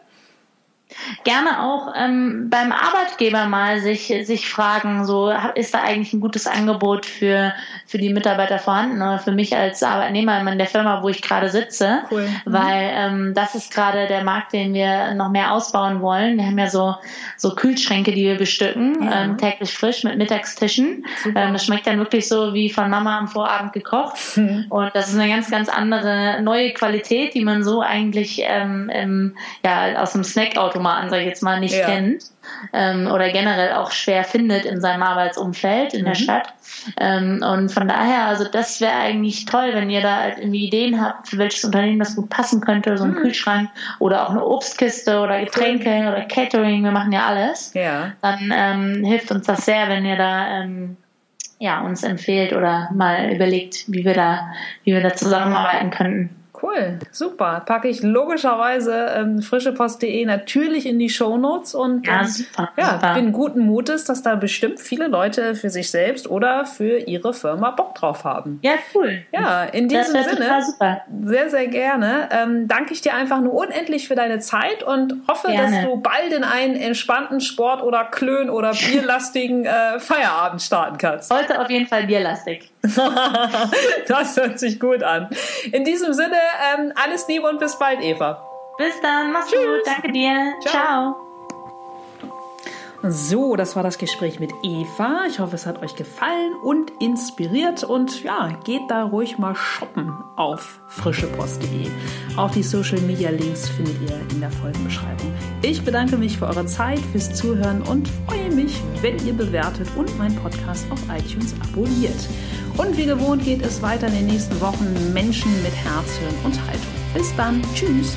B: gerne auch ähm, beim Arbeitgeber mal sich, sich fragen, so ist da eigentlich ein gutes Angebot für, für die Mitarbeiter vorhanden oder für mich als Arbeitnehmer in der Firma, wo ich gerade sitze, cool. mhm. weil ähm, das ist gerade der Markt, den wir noch mehr ausbauen wollen. Wir haben ja so, so Kühlschränke, die wir bestücken, ja. ähm, täglich frisch mit Mittagstischen. Ähm, das schmeckt dann wirklich so wie von Mama am Vorabend gekocht mhm. und das ist eine ganz, ganz andere neue Qualität, die man so eigentlich ähm, im, ja, aus dem Snackautomat Automaten, sag ich jetzt mal, nicht ja. kennt ähm, oder generell auch schwer findet in seinem Arbeitsumfeld in mhm. der Stadt. Ähm, und von daher, also das wäre eigentlich toll, wenn ihr da halt irgendwie Ideen habt, für welches Unternehmen das gut passen könnte, so ein mhm. Kühlschrank oder auch eine Obstkiste oder Getränke cool. oder Catering, wir machen ja alles. Ja. Dann ähm, hilft uns das sehr, wenn ihr da ähm, ja, uns empfehlt oder mal überlegt, wie wir da, wie wir da zusammenarbeiten könnten.
A: Cool, super. Packe ich logischerweise ähm, frischepost.de natürlich in die Shownotes und
B: ja, ähm, super,
A: ja,
B: super.
A: bin guten Mutes, dass da bestimmt viele Leute für sich selbst oder für ihre Firma Bock drauf haben.
B: Ja, cool.
A: Ja, in diesem Sinne, sehr, sehr gerne, ähm, danke ich dir einfach nur unendlich für deine Zeit und hoffe, gerne. dass du bald in einen entspannten Sport- oder Klön- oder bierlastigen äh, Feierabend starten kannst.
B: Heute auf jeden Fall bierlastig.
A: das hört sich gut an. In diesem Sinne, ähm, alles Liebe und bis bald, Eva.
B: Bis dann, mach's Tschüss. gut. Danke dir. Ciao. Ciao.
A: So, das war das Gespräch mit Eva. Ich hoffe, es hat euch gefallen und inspiriert. Und ja, geht da ruhig mal shoppen auf frischepost.de. Auch die Social Media Links findet ihr in der Folgenbeschreibung. Ich bedanke mich für eure Zeit, fürs Zuhören und freue mich, wenn ihr bewertet und meinen Podcast auf iTunes abonniert. Und wie gewohnt geht es weiter in den nächsten Wochen Menschen mit Herz, Hirn und Haltung. Bis dann. Tschüss.